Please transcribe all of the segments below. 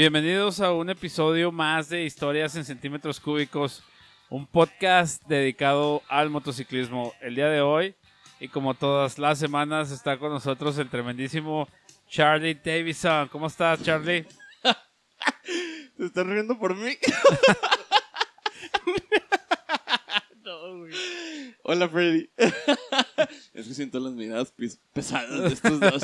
Bienvenidos a un episodio más de Historias en Centímetros Cúbicos, un podcast dedicado al motociclismo. El día de hoy, y como todas las semanas, está con nosotros el tremendísimo Charlie Davison. ¿Cómo estás, Charlie? ¿Te estás riendo por mí? no, güey. Hola, Freddy. es que siento las miradas pes- pesadas de estos dos.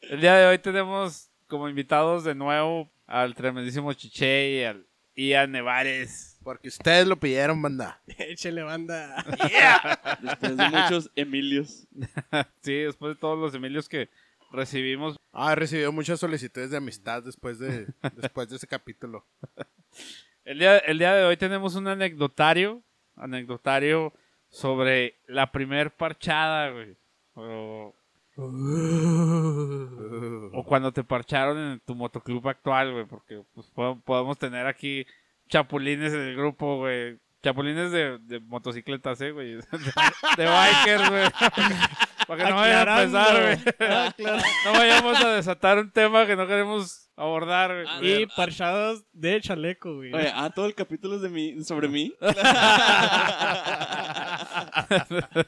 El día de hoy tenemos como invitados de nuevo al tremendísimo Chiche y al Ian Nevares. Porque ustedes lo pidieron, banda. Échale banda. Después de muchos Emilios. Sí, después de todos los Emilios que recibimos. Ah, he recibido muchas solicitudes de amistad después de, después de ese capítulo. El día, el día de hoy tenemos un anecdotario, anecdotario sobre la primer parchada, güey. O, o cuando te parcharon en tu motoclub actual, güey, porque pues, po- podemos tener aquí chapulines en el grupo, güey. Chapulines de, de motocicletas, eh, güey. De, de bikers, güey. Para que no vaya a empezar, güey. Ah. No vayamos a desatar un tema que no queremos abordar, güey. Ah, Y parchados de chaleco, güey. Oye, ah, todo el capítulo es de mí, sobre mí.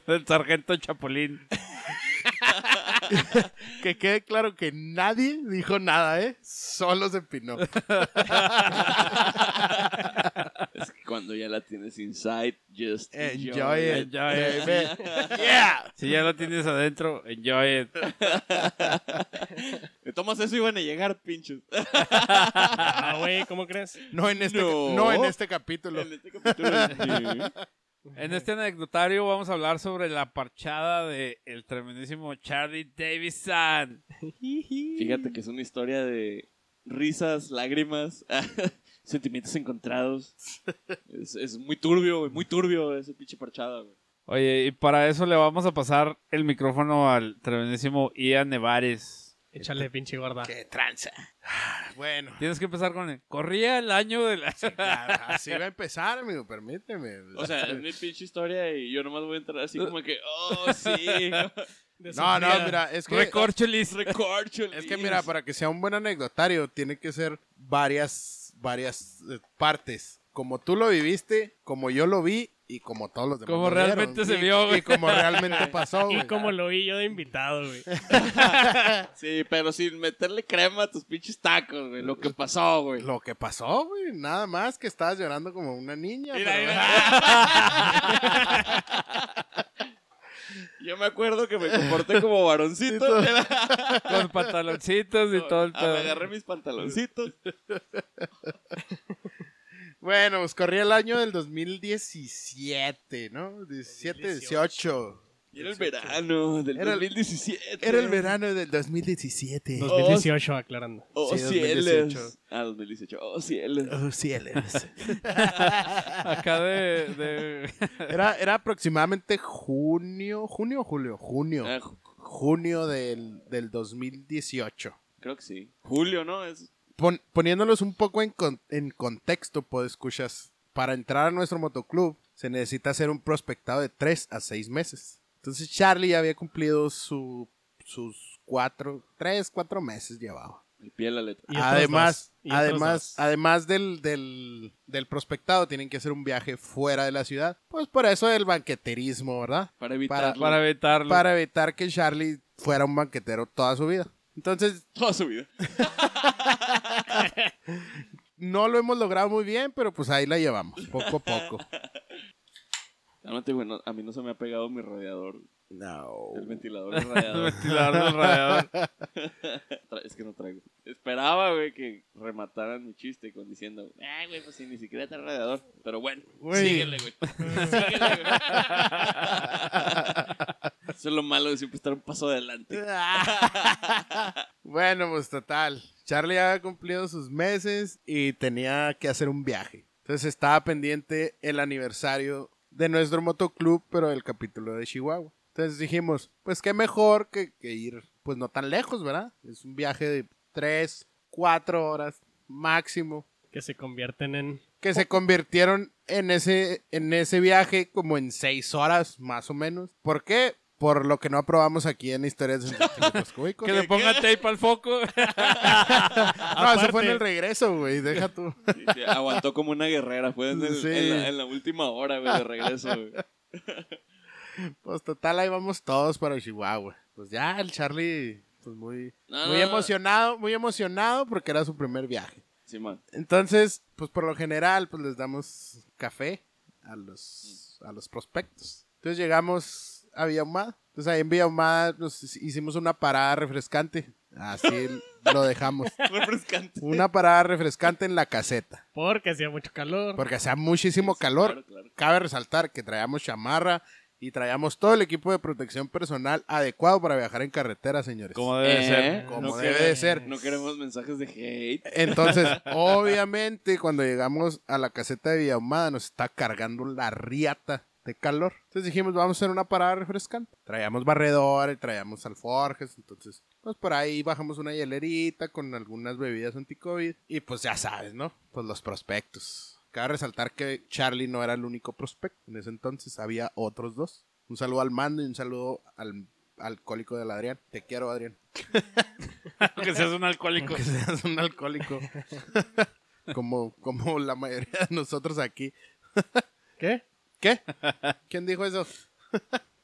el sargento Chapulín. Que quede claro que nadie dijo nada, ¿eh? Solo se empinó. es que cuando ya la tienes inside, just enjoy, Enjoy it. it. Enjoy it. baby. Yeah. Si ya lo tienes adentro, enjoy it. Me tomas eso y van a llegar, pinchos. Ah, güey, ¿cómo crees? No en este, No. no. en este capítulo. En este capítulo. sí. En este anecdotario vamos a hablar sobre la parchada de el tremendísimo Charlie Davison. Fíjate que es una historia de risas, lágrimas, sentimientos encontrados. Es, es muy turbio, güey, muy turbio ese pinche parchada, güey. Oye, y para eso le vamos a pasar el micrófono al tremendísimo Ian Nevares. Échale, pinche gorda. Qué tranza. Ah, Bueno, Tienes que empezar con el. Corría el año de la. claro, así va a empezar, amigo, permíteme. O sea, es mi pinche historia y yo nomás voy a entrar así como que, oh, sí. No, no, mira, es que... Recorcholis. Recorcholis. Es que mira, para que sea un buen anecdotario, tiene que ser varias, varias eh, partes. Como tú lo viviste, como yo lo vi y como todos los demás. Como lo vieron. realmente se Y- vio, güey. Y como realmente pasó, Y güey. como lo vi yo de invitado, güey. Sí, pero sin meterle crema a tus pinches tacos, güey. Lo que pasó, güey. Lo que pasó, güey, nada más que estabas llorando como una niña. Mira, pero- Yo me acuerdo que me comporté como varoncito. Con pantaloncitos y todo el Ah, pedo. me agarré mis pantaloncitos. Bueno, pues corría el año del 2017, ¿no? 17, 18. Y era el verano del Era el- 2017. Era el verano del 2017. 2018, aclarando. Oh, Sí, cielos. 2018. Ah, 2018. Oh, cielos. Oh, cielos. Acá de. de- Era, era aproximadamente junio, junio o julio, junio. Ah, ju- Junio del, del 2018. creo que sí. Julio, ¿no? Es... Pon- poniéndolos un poco en, con- en contexto, pues escuchas, para entrar a nuestro motoclub se necesita hacer un prospectado de 3 a 6 meses. Entonces Charlie ya había cumplido su, sus 4, 3, 4 meses llevaba. El pie de la letra. Y Además. Y además, además del, del, del prospectado tienen que hacer un viaje fuera de la ciudad. Pues por eso el banqueterismo, ¿verdad? Para evitar para evitarlo. Para evitar que Charlie fuera un banquetero toda su vida. Entonces, toda su vida. no lo hemos logrado muy bien, pero pues ahí la llevamos, poco a poco. Cálmate, güey. no- a mí no se me ha pegado mi radiador. No. El ventilador del radiador. Ventilador del radiador. Es que no traigo. Esperaba, güey, que remataran mi chiste con diciendo, ay, güey, pues si ni siquiera está el radiador. Pero bueno, Güey. síguele, güey. síguele, güey. Eso es lo malo de siempre estar un paso adelante. bueno, pues total. Charlie había cumplido sus meses y tenía que hacer un viaje. Entonces estaba pendiente el aniversario de nuestro motoclub, pero del capítulo de Chihuahua. Entonces dijimos, pues qué mejor que, que ir, pues no tan lejos, ¿verdad? Es un viaje de 3, 4 horas máximo. Que se convierten en. Que se convirtieron en ese, en ese viaje como en 6 horas, más o menos. ¿Por qué? Por lo que no aprobamos aquí en Historias de Centímetros Cúbicos. Que le ponga tape al foco. No, eso fue en Aparte- el regreso, güey. Deja tú. Sí, sí, aguantó como una guerrera. Fue en, el- Sí. en la, en la última hora, güey, de regreso, güey. Pues total, ahí vamos todos para Chihuahua. Pues ya, el Charlie, pues muy, No, muy no, no. emocionado, muy emocionado porque era su primer viaje. Sí, man. Entonces, pues por lo general, pues les damos café a los, a los prospectos. Entonces llegamos a Villa Ahumada. Entonces ahí en Villa Ahumada nos hicimos una parada refrescante. Así lo dejamos. Refrescante. Una parada refrescante en la caseta. Porque hacía mucho calor. Porque hacía muchísimo calor. Claro, claro. Cabe resaltar que traíamos chamarra y traíamos todo el equipo de protección personal adecuado para viajar en carretera, señores. Como debe Eh, ser. Como no debe de ser. No queremos mensajes de hate. Entonces, obviamente, cuando llegamos a la caseta de Villahumada, nos está cargando la riata de calor. Entonces dijimos, vamos a hacer una parada refrescante. Traíamos barredores, traíamos alforjes, entonces, pues por ahí bajamos una hielerita con algunas bebidas anti-COVID. Y pues ya sabes, ¿no? Pues los prospectos. Cabe resaltar que Charlie no era el único prospecto. En ese entonces había otros dos. Un saludo al mando y un saludo al alcohólico del Adrián. Te quiero, Adrián. que seas un alcohólico. Que seas un alcohólico. como, como la mayoría de nosotros aquí. ¿Qué? ¿Qué? ¿Quién dijo eso?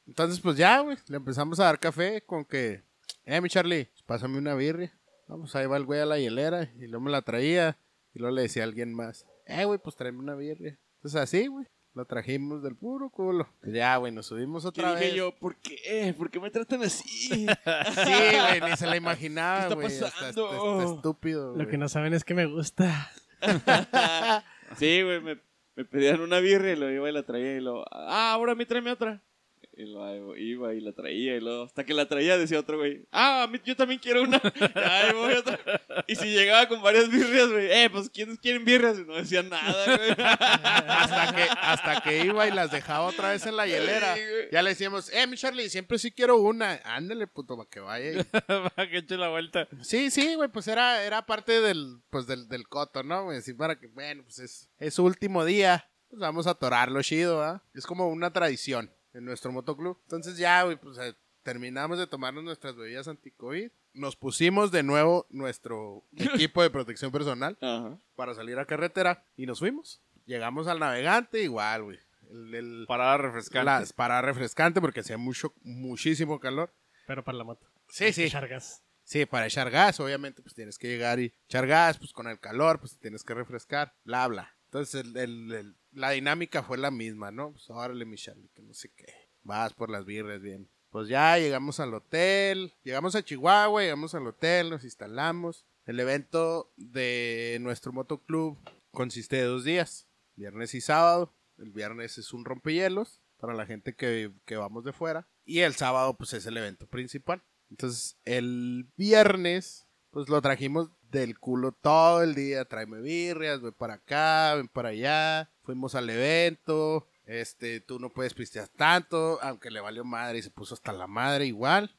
Entonces, pues ya, güey. Le empezamos a dar café con que, eh, mi Charlie, pues pásame una birria. Vamos, ahí va el güey a la hielera. Y luego me la traía. Y luego le decía a alguien más, eh, güey, pues tráeme una birria. Entonces así, güey. Lo trajimos del puro culo. Pues ya, güey, nos subimos ¿Qué otra dije vez. yo? ¿Por qué? ¿Por qué me tratan así? Sí, güey, ni se la imaginaba, ¿Qué está güey. Está, pasando? está- está estúpido. Lo güey. que no saben es que me gusta. sí, güey, me, me pedían una birria y lo iba y la traía y lo... Ah, ahora a mí tráeme otra. Y lo iba y la traía y luego hasta que la traía decía otro güey, ah, yo también quiero una. Y ahí voy otra. Y si llegaba con varias birrias, güey, eh, pues ¿quiénes quieren birrias? Y no decían nada, güey. hasta que hasta que iba y las dejaba otra vez en la hielera. Sí. Ya le decíamos, eh, mi Charlie, siempre sí quiero una. Ándale, puto, para que vaya. Para que eche la vuelta. Sí, sí, güey, pues era, era parte del, pues del, del coto, ¿no? güey? Así para que, bueno, pues es, es su último día. Pues vamos a atorarlo chido, ¿ah? Es como una tradición en nuestro motoclub. Entonces ya, güey, pues eh, terminamos de tomarnos nuestras bebidas anti-COVID. Nos pusimos de nuevo nuestro equipo de protección personal. Ajá. para salir a carretera y nos fuimos. Llegamos al navegante, igual, güey. El, el- Parada refrescante. las para refrescante porque hacía mucho, muchísimo calor. Pero para la moto. Sí, sí. Chargas. Sí, para echar gas, obviamente, pues tienes que llegar y echar gas, pues con el calor, pues tienes que refrescar, bla, bla. Entonces, el- el- el- la dinámica fue la misma, ¿no? Pues órale, mi Charlie, que no sé qué. Vas por las birras, bien. Pues ya llegamos al hotel, llegamos a Chihuahua, llegamos al hotel, nos instalamos. El evento de nuestro motoclub consiste de dos días, viernes y sábado. El viernes es un rompehielos para la gente que, que vamos de fuera. Y el sábado, pues es el evento principal. Entonces, el viernes, pues lo trajimos del culo todo el día. Tráeme birrias, ven para acá, ven para allá. Fuimos al evento. Este, tú no puedes pistear tanto, aunque le valió madre y se puso hasta la madre igual.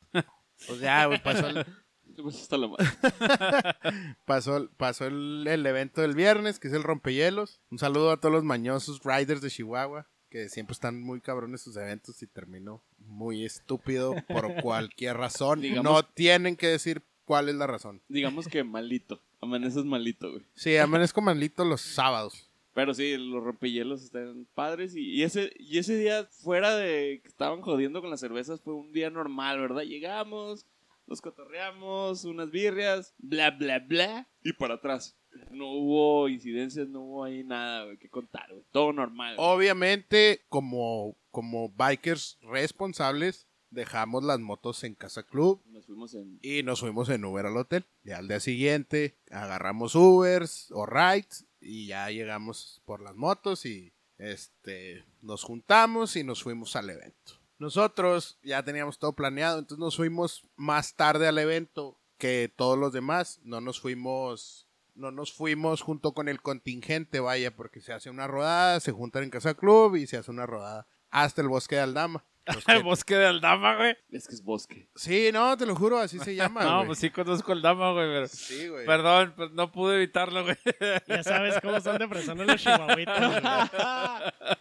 Pues ya, güey, pasó el, Pues hasta la madre. pasó, pasó el, el evento del viernes, que es el rompehielos. Un saludo a todos los mañosos riders de Chihuahua, que siempre están muy cabrones sus eventos y terminó muy estúpido por cualquier razón. Digamos- No tienen que decir cuál es la razón. Digamos que malito. Amaneces malito, güey. Sí, amanezco malito los sábados. Pero sí, los rompehielos están padres. Y, y ese, y ese día, fuera de que estaban jodiendo con las cervezas, fue un día normal, ¿verdad? Llegamos, nos cotorreamos, unas birrias, bla, bla, bla. Y para atrás. No hubo incidencias, no hubo ahí nada, güey, que contar, güey. Todo normal. güey. Obviamente, como, como bikers responsables, dejamos las motos en Casa Club Nos fuimos en. y nos fuimos en Uber al hotel. Ya al día siguiente agarramos Ubers o rides y ya llegamos por las motos y este nos juntamos y nos fuimos al evento. Nosotros ya teníamos todo planeado, entonces nos fuimos más tarde al evento que todos los demás. No nos fuimos no nos fuimos junto con el contingente, vaya, porque se hace una rodada, se juntan en Casa Club y se hace una rodada hasta el bosque de Aldama. Los que- El bosque de Aldama, güey. Es que es bosque. Sí, no, te lo juro, así se llama. No, güey. pues sí conozco Aldama, güey, pero... Sí, güey. Perdón, pues no pude evitarlo, güey. Ya sabes cómo son de personas los chihuahuitas, güey.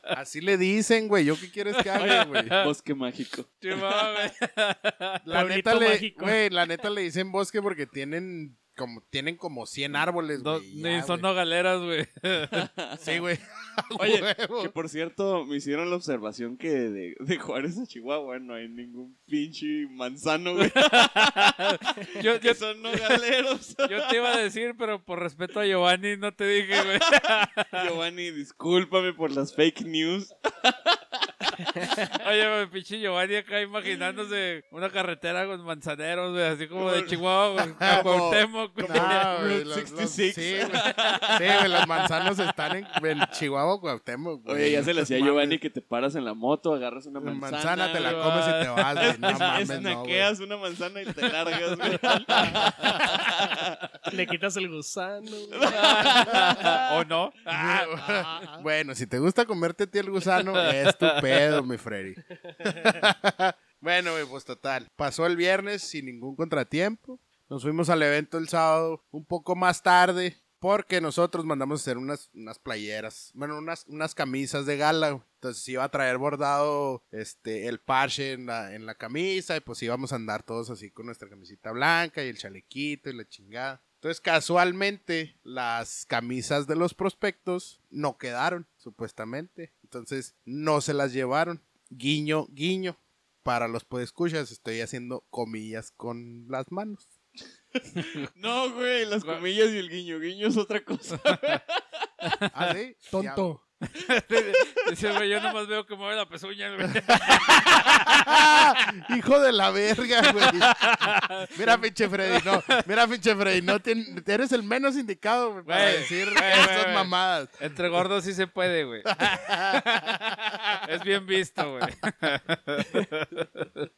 Así le dicen, güey. ¿Yo qué quieres que haga, güey? Bosque mágico. Chimón, güey. La neta, le, mágico. güey, la neta le dicen bosque porque tienen como, tienen como 100 árboles, No, güey. ni ya, son güey. nogaleras, güey. Sí, güey. Oye, que por cierto, me hicieron la observación que de, de Juárez a Chihuahua no hay ningún pinche manzano, güey. Yo, yo, que son nogaleros. yo te iba a decir, pero por respeto a Giovanni no te dije, güey. Giovanni, discúlpame por las fake news. Oye, pinche Giovanni acá imaginándose una carretera con manzaneros, güey, así como de Chihuahua, a Cuauhtémoc, güey. No, güey, los- 66. sí, güey. Sí, güey, los manzanos están en, en Chihuahua, Cuauhtémoc, güey. Oye, ya se le hacía a Giovanni que te paras en la moto, agarras una Una manzana. manzana te la comes y te vas, güey. No Es- mames, no, güey. Una manzana y te largas, güey. Le quitas el gusano. ¿O no? Bueno, si te gusta comerte a ti el gusano, es tu pedo, mi Freddy. bueno, pues total. Pasó el viernes sin ningún contratiempo. Nos fuimos al evento el sábado un poco más tarde. Porque nosotros mandamos a hacer unas, unas playeras, bueno, unas, unas camisas de gala. Entonces iba a traer bordado este, el parche en la, en la camisa y pues íbamos a andar todos así con nuestra camisita blanca y el chalequito y la chingada. Entonces casualmente las camisas de los prospectos no quedaron, supuestamente. Entonces no se las llevaron. Guiño, guiño. Para los podescuchas estoy haciendo comillas con las manos. No, güey, las comillas y el guiño. Guiño es otra cosa. ¿Ah, sí? Tonto. Dice, güey, yo nomás veo que mueve la pezuña, güey. Hijo de la verga, güey. Mira, pinche Freddy, no. Mira, pinche Freddy, no tien- eres el menos indicado güey, para decir güey. mamadas. Entre gordos sí se puede, güey. Es bien visto, güey.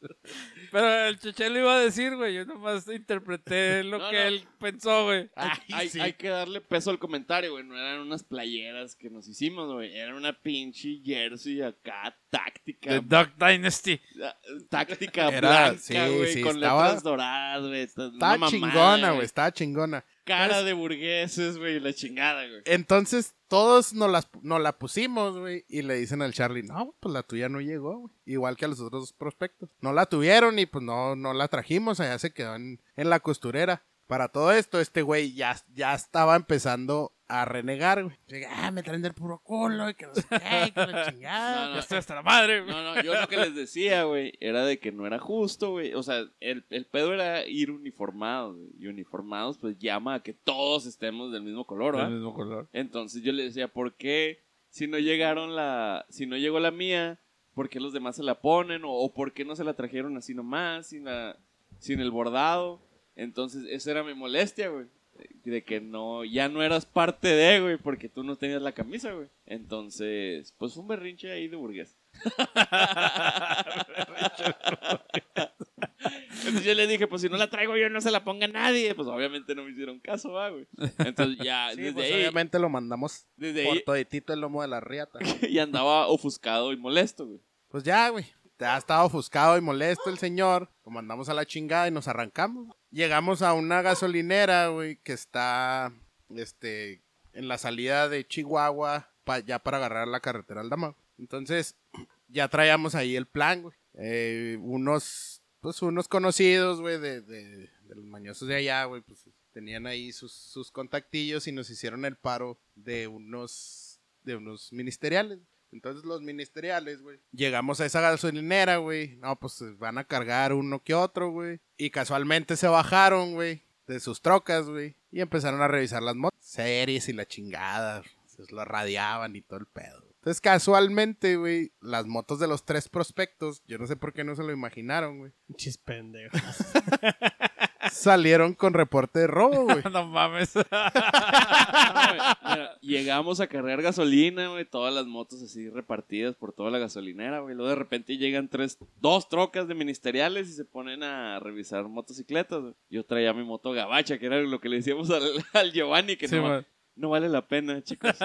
Pero el Cheche lo iba a decir, güey. Yo nomás interpreté lo No, que no. él pensó, güey. Ay, hay, sí. hay que darle peso al comentario, güey. No eran unas playeras que nos hicimos, güey. Era una pinche jersey acá, táctica. The Duck Dynasty. ah, Táctica Era- blanca, sí, güey. sí, con estaba- letras doradas, güey. Está chingona, güey. Estaba chingona. Cara de burgueses, güey. La chingada, güey. Entonces, todos nos, las, nos la pusimos, güey. Y le dicen al Charlie, no, pues la tuya no llegó, güey. Igual que a los otros prospectos. No la tuvieron y pues no, no la trajimos. Allá se quedó en, en la costurera. Para todo esto, este güey ya, ya estaba empezando a renegar, güey. Dice, Ah, me traen del puro culo y que no sé qué, que la chingada. No, no. Ya estoy hasta la madre, güey. No, no, yo lo que les decía, güey, era de que no era justo, güey. O sea, el, el pedo era ir uniformados, güey. Y uniformados, pues llama a que todos estemos del mismo color, ¿va? Del mismo color. Entonces yo le decía, ¿por qué si no llegaron la, si no llegó la mía, por qué los demás se la ponen? O, o por qué no se la trajeron así nomás, sin la, sin el bordado. Entonces, esa era mi molestia, güey. De que no, ya no eras parte de, güey, porque tú no tenías la camisa, güey. Entonces, pues fue un berrinche ahí de burgués. Entonces yo le dije, pues si no la traigo yo no se la ponga nadie. Pues obviamente no me hicieron caso, va, güey. Entonces ya, Sí, desde pues ahí, obviamente lo mandamos desde por ahí, toditito el lomo de la riata. y andaba ofuscado y molesto, güey. Pues ya, güey. Ya estaba ofuscado y molesto el señor. Lo mandamos a la chingada y nos arrancamos. Llegamos a una gasolinera, güey, que está este, en la salida de Chihuahua, ya para agarrar la carretera al Dama. Entonces, ya traíamos ahí el plan, güey. Eh, unos, pues unos conocidos, güey, de, de, de los mañosos de allá, güey, pues tenían ahí sus, sus contactillos y nos hicieron el paro de unos, de unos ministeriales. Entonces los ministeriales, güey. Llegamos a esa gasolinera, güey. No, pues van a cargar uno que otro, güey. Y casualmente se bajaron, güey. De sus trocas, güey. Y empezaron a revisar las motos. Series y la chingada. Se lo radiaban y todo el pedo. Entonces, casualmente, güey, las motos de los tres prospectos, yo no sé por qué no se lo imaginaron, güey, Chis pendejos. salieron con reporte de robo, güey. no mames. Mira, llegamos a cargar gasolina, güey, todas las motos así repartidas por toda la gasolinera, güey. Luego de repente llegan tres, dos trocas de ministeriales y se ponen a revisar motocicletas, güey. Yo traía mi moto gabacha, que era lo que le decíamos al, al Giovanni, que Sí, no, no vale la pena, chicos.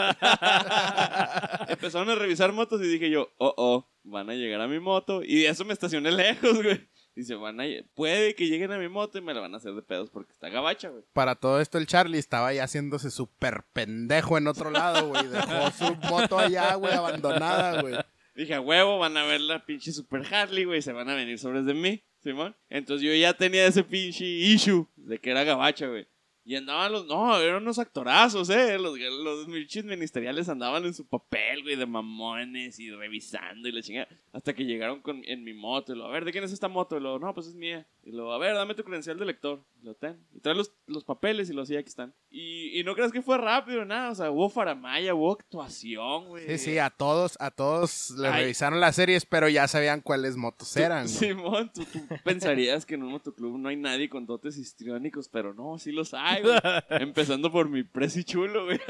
Empezaron a revisar motos y dije yo, oh, oh, van a llegar a mi moto. Y de eso me estacioné lejos, güey. Dice, van a, puede que lleguen a mi moto y me la van a hacer de pedos porque está gabacha, güey. Para todo esto, el Charlie estaba ya haciéndose súper pendejo en otro lado, güey. Dejó su moto allá, güey, abandonada, güey. Dije, a huevo, van a ver la pinche Super Harley, güey, se van a venir sobres de mí, Simón. Entonces yo ya tenía ese pinche issue de que era gabacha, güey. Y andaban los, no, eran unos actorazos, eh. Los, los ministeriales andaban en su papel, güey, de mamones y revisando y la chingada. Hasta que llegaron con, en mi moto. Y lo, a ver, ¿de quién es esta moto? Y lo, no, pues es mía. Y lo, a ver, dame tu credencial de lector. Lo, ten. Y trae los, los papeles y lo, sí, aquí están. Y, y no creas que fue rápido, nada. O sea, hubo faramaya, hubo actuación, güey. Sí, sí, a todos, a todos les Ay. revisaron las series, pero ya sabían cuáles motos eran. Simón, tú, tú pensarías que en un motoclub no hay nadie con dotes histriónicos, pero no, sí los hay, güey. Empezando por mi presi chulo, güey.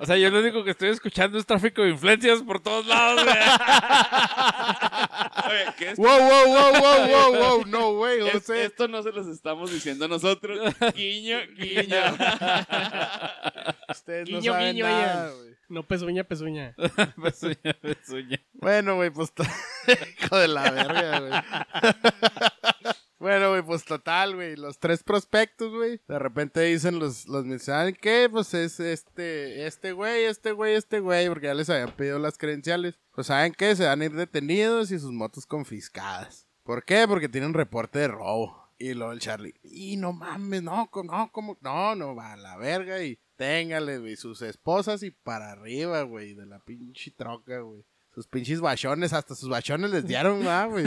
O sea, yo lo único que estoy escuchando es tráfico de influencias por todos lados, güey. Oye, que esto, Wow, wow, wow, wow, wow, wow, no, güey, es- José. esto no se los estamos diciendo nosotros. Guiño, guiño. Ustedes no Guiño, saben guiño, nada, güey. No pezuña, pezuña. Pezuña, pezuña. Bueno, güey, pues... Hijo de la verga, güey. Bueno, güey, pues total, güey. Los tres prospectos, güey. De repente dicen los, los mensajes que pues es este, este güey, este güey, este güey, porque ya les habían pedido las credenciales. Pues saben qué, se van a ir detenidos y sus motos confiscadas. ¿Por qué? Porque tienen reporte de robo. Y luego el Charlie, y no mames, no, no, como, no, no, va a la verga y téngale, güey, sus esposas y para arriba, güey, de la pinche troca, güey. Sus pinches bachones, hasta sus bachones les dieron, ¿verdad, güey.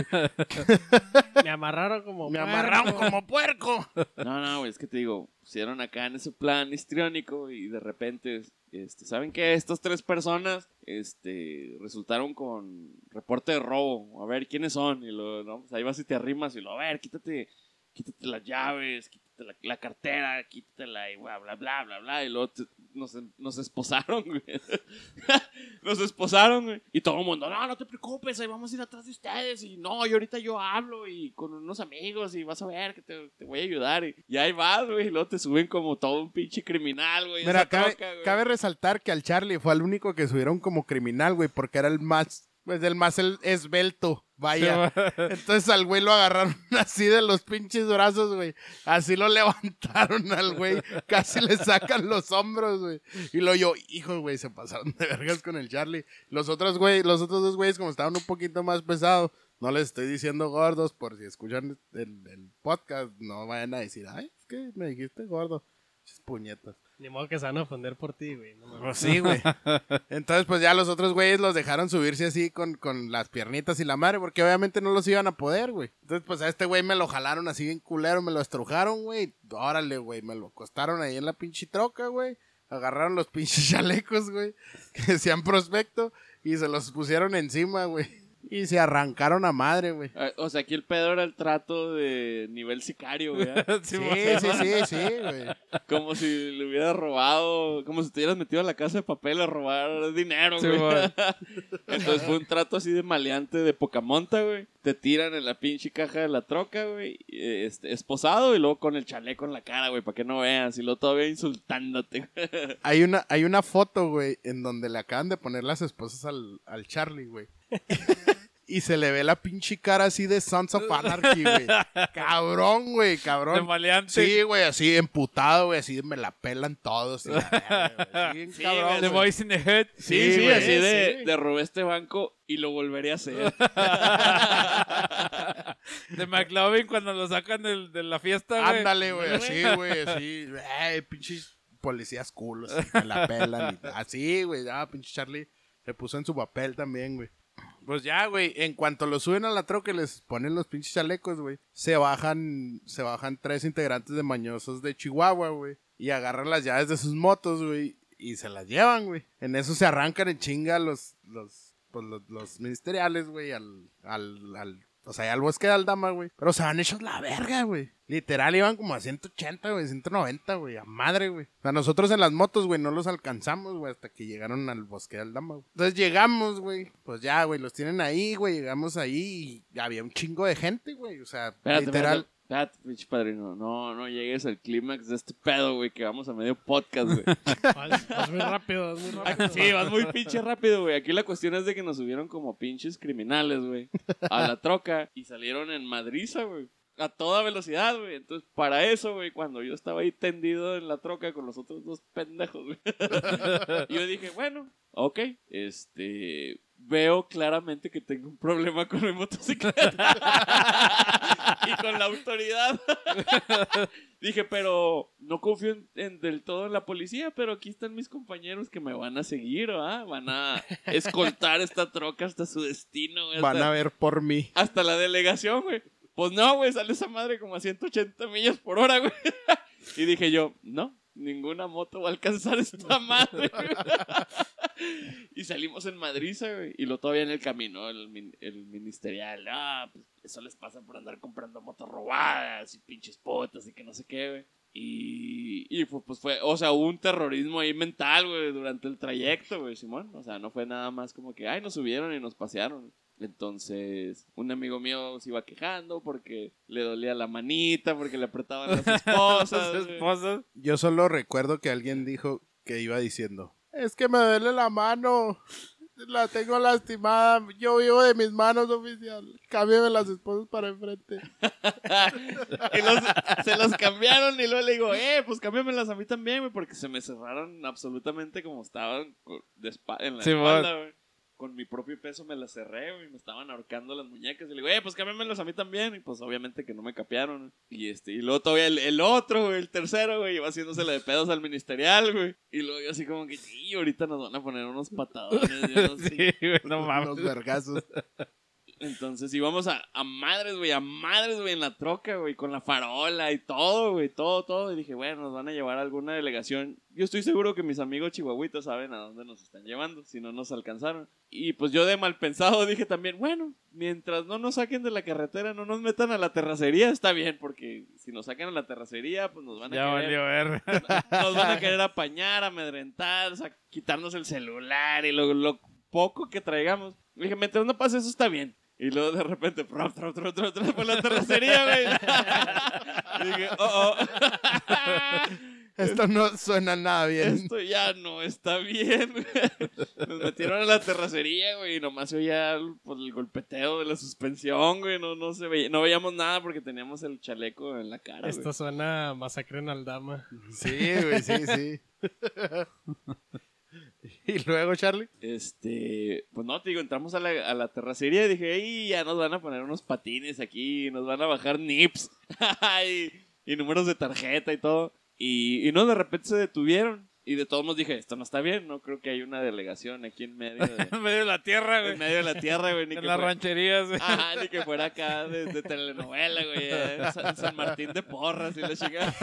Me amarraron como. Me puerco. amarraron como puerco. No, no, güey, es que te digo, pusieron acá en ese plan histriónico y de repente, este, ¿saben qué? Estas tres personas, este, resultaron con reporte de robo. A ver, ¿quiénes son? Y lo, no, pues ahí vas y te arrimas y lo, a ver, quítate, quítate las llaves, quítate la, la cartera, quítatela y bla, bla, bla, bla, bla. Y luego te- nos, nos esposaron, güey. nos esposaron, güey. Y todo el mundo, no, no te preocupes, ahí vamos a ir atrás de ustedes. Y no, y ahorita yo hablo y con unos amigos y vas a ver que te, te voy a ayudar. Y, y ahí vas, güey. Y luego te suben como todo un pinche criminal, güey. Mira, cabe, troca, güey. cabe resaltar que al Charlie fue el único que subieron como criminal, güey, porque era el más, pues el más el esbelto, vaya. Entonces al güey lo agarraron así de los pinches brazos, güey. Así lo levantaron al güey. Casi le sacan los hombros, güey. Y lo yo, hijo, güey, se pasaron de vergas con el Charlie. Los otros, güey, los otros dos güeyes, como estaban un poquito más pesados, no les estoy diciendo gordos, por si escuchan el, el podcast, no vayan a decir, ay, es que me dijiste gordo. Puñetas. Ni modo que se van a ofender por ti, güey. No. Pues sí, güey. Entonces, pues ya los otros güeyes los dejaron subirse así con, con las piernitas y la madre, porque obviamente no los iban a poder, güey. Entonces, pues a este güey me lo jalaron así bien culero, me lo estrujaron, güey. Órale, güey, me lo acostaron ahí en la pinche troca, güey. Agarraron los pinches chalecos, güey, que decían prospecto, y se los pusieron encima, güey. Y se arrancaron a madre, güey. Ah, O sea, aquí el pedo era el trato de nivel sicario, güey. Sí, sí, sí, sí, güey. Como si le hubiera robado, como si te hubieras metido a la casa de papel a robar dinero, Sí, güey. güey. Entonces fue un trato así de maleante de poca monta, güey. Te tiran en la pinche caja de la troca, güey. Este, esposado y luego con el chaleco en la cara, güey, para que no veas. Y luego todavía insultándote. Hay una, hay una foto, güey, en donde le acaban de poner las esposas al, al Charlie, güey. Y se le ve la pinche cara así de Sons of Anarchy, güey. Cabrón, güey, De cabrón. maleante. Sí, güey, así emputado, güey, así me la pelan todos. la verga. Sí, cabrón, güey, The güey. Voice in the Head. Sí, Sí, así de, sí. de robé este banco y lo volveré a hacer. De McLovin cuando lo sacan del- de la fiesta, güey. Ándale, güey, así, güey, así. Ay, pinches policías culos, así, me la pelan. y- así, güey, ah, pinche Charlie se puso en su papel también, güey. Pues ya, güey, en cuanto lo suben a la troca y les ponen los pinches chalecos, güey, se bajan, se bajan tres integrantes de mañosos de Chihuahua, güey, y agarran las llaves de sus motos, güey, y se las llevan, güey. En eso se arrancan en chinga los, los, pues, los, los ministeriales, güey, al, al, al, o sea, al bosque de Aldama, güey. Pero se van hechos la verga, güey. Literal, iban como a 180, güey, 190, güey, a madre, güey. O sea, nosotros en las motos, güey, no los alcanzamos, güey, hasta que llegaron al bosque de Aldama, güey. Entonces llegamos, güey, pues ya, güey, los tienen ahí, güey, llegamos ahí y había un chingo de gente, güey, o sea, Espérate, literal. espérate, espérate, pinche padrino. No, no llegues al clímax de este pedo, güey, que vamos a medio podcast, güey. Vas, vas muy rápido, vas muy rápido. Sí, vas muy pinche rápido, güey. Aquí la cuestión es de que nos subieron como pinches criminales, güey, a la troca y salieron en madriza, güey. A toda velocidad, güey. Entonces, para eso, güey, cuando yo estaba ahí tendido en la troca con los otros dos pendejos, güey. yo dije, bueno, ok, este. Veo claramente que tengo un problema con mi motocicleta. y con la autoridad. Dije, pero no confío en, en del todo en la policía, pero aquí están mis compañeros que me van a seguir, ¿ah? Van a escoltar esta troca hasta su destino, güey. Van a ver por mí. hasta la delegación, güey. Pues no, güey, sale esa madre como a 180 millas por hora, güey. Y dije yo, no, ninguna moto va a alcanzar esta madre. Y salimos en Madriza, güey. Y lo todavía en el camino, el, el ministerial. Ah, pues eso les pasa por andar comprando motos robadas y pinches potas y que no sé qué, güey. Y, y pues, pues fue, o sea, hubo un terrorismo ahí mental, güey, durante el trayecto, güey, Simón. O sea, no fue nada más como que, ay, nos subieron y nos pasearon. Entonces, un amigo mío se iba quejando porque le dolía la manita, porque le apretaban las esposas. Güey. esposas. Yo solo recuerdo que alguien dijo que iba diciendo, es que me duele la mano, la tengo lastimada, yo vivo de mis manos, oficial, cámbiame las esposas para enfrente. y los- se los cambiaron y luego le digo, eh, pues cámbiamelas a mí también, güey, porque se me cerraron absolutamente como estaban de en la Sí, espalda, güey. Con mi propio peso me las cerré, güey, me estaban ahorcando las muñecas. Y le digo, eh, pues cámbiamelas a mí también. Y pues obviamente que no me capearon. Y este, y luego todavía el, el otro, güey, el tercero, güey, iba haciéndose la de pedos al ministerial, güey. Y luego yo así como que, sí, ahorita nos van a poner unos patadones. yo no Sí, güey, no mames. Los vergazos. Entonces íbamos a, a madres, güey, a madres, güey, en la troca, güey, con la farola y todo, güey, todo, todo. Y dije, bueno, nos van a llevar a alguna delegación. Yo estoy seguro que mis amigos chihuahuitas saben a dónde nos están llevando, si no nos alcanzaron. Y pues yo de mal pensado dije también, bueno, mientras no nos saquen de la carretera, no nos metan a la terracería, está bien, porque si nos sacan a la terracería, pues nos van a Ya querer ver. nos van a querer apañar, amedrentar, o sea, quitarnos el celular y lo, lo poco que traigamos. Dije, mientras no pase eso está bien. Y luego de repente, trop, trop, trop, trop, trop, por la terracería, güey. Y dije, oh, oh. Esto no suena nada bien. Esto ya no está bien, güey. Nos metieron a la terracería, güey, y nomás se oía pues, el golpeteo de la suspensión, güey. No, no, se veía, no veíamos nada porque teníamos el chaleco en la cara, güey. Esto suena a masacre en Aldama. Sí, güey, sí, sí. y luego, Charlie. Este, pues no, te digo, entramos a la, a la terracería y dije, ¡ay! Ya nos van a poner unos patines aquí, nos van a bajar nips y, y números de tarjeta y todo. Y, y no, de repente se detuvieron. Y de todos modos dije, esto no está bien, no creo que hay una delegación aquí en medio de, En medio de la tierra, en güey. medio de la tierra, güey. Ni En que las fuera- rancherías, güey. Ajá, ni que fuera acá de, de telenovela, güey. eh, en San, San Martín de Porras y la chica.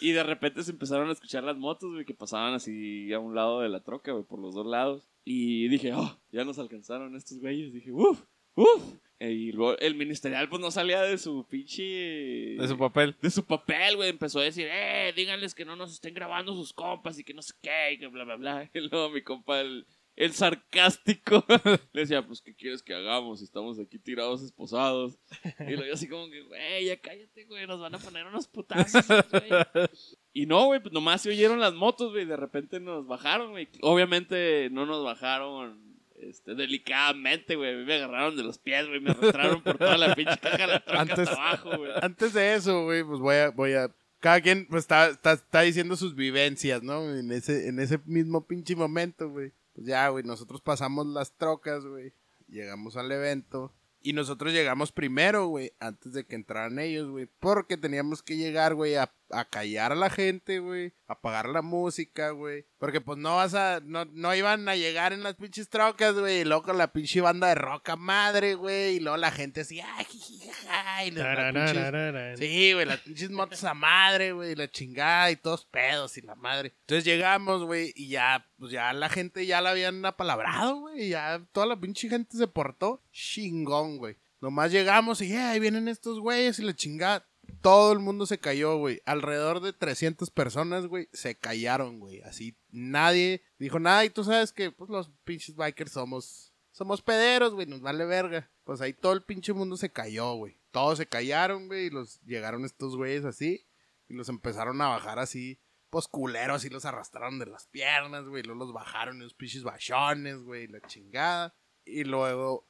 y de repente se empezaron a escuchar las motos, güey, que pasaban así a un lado de la troca, güey, por los dos lados. Y dije, oh, ya nos alcanzaron estos güeyes. Dije, uff, uff. Y luego el ministerial, pues no salía de su pinche. De su papel. De su papel, güey. Empezó a decir, eh, díganles que no nos estén grabando sus compas y que no sé qué, y que bla, bla, bla. Y luego mi compa, el, el sarcástico, le decía, pues, ¿qué quieres que hagamos? Estamos aquí tirados esposados. Y luego yo así como que, güey, ya cállate, güey, nos van a poner unos putazos, güey. Y no, güey, pues nomás se oyeron las motos, güey, de repente nos bajaron, güey. Obviamente no nos bajaron este, delicadamente, güey. A mí me agarraron de los pies, güey. Me arrastraron por toda la pinche caja de la troca Antes- abajo, güey. Antes de eso, güey, pues voy a, voy a. Cada quien pues está, está, está diciendo sus vivencias, ¿no? En ese, en ese mismo pinche momento, güey. Pues ya, güey, nosotros pasamos las trocas, güey. Llegamos al evento. Y nosotros llegamos primero, güey, antes de que entraran ellos, güey. Porque teníamos que llegar, güey, a, a callar a la gente, güey, apagar la música, güey. Porque pues no vas a, no, no iban a llegar en las pinches trocas, güey, y luego con la pinche banda de roca madre, güey, y luego la gente así, ay, y pinches- Tarararararán. Sí, güey, las pinches motos a madre, güey, la chingada y todos pedos y la madre. Entonces llegamos, güey, y ya, pues ya la gente ya la habían apalabrado, güey, y ya toda la pinche gente se portó chingón, güey. Nomás llegamos y, "Eh, ahí vienen estos güeyes y la chingada. Todo el mundo se cayó, güey. Alrededor de 300 personas, güey, se callaron, güey. Así, nadie dijo nada y tú sabes que, pues, los pinches bikers somos... Somos pederos, güey, nos vale verga. Pues ahí todo el pinche mundo se cayó, güey. Todos se callaron, güey, y los llegaron estos güeyes así y los empezaron a bajar así, pues culeros, y los arrastraron de las piernas, güey, luego los bajaron en los pinches bachones, güey, la chingada. Y luego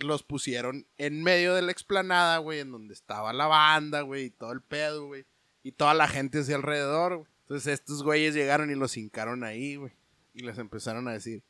los pusieron en medio de la explanada, güey, en donde estaba la banda, güey, y todo el pedo, güey. Y toda la gente hacia alrededor, güey. Entonces estos güeyes llegaron y los hincaron ahí, güey. Y les empezaron a decir,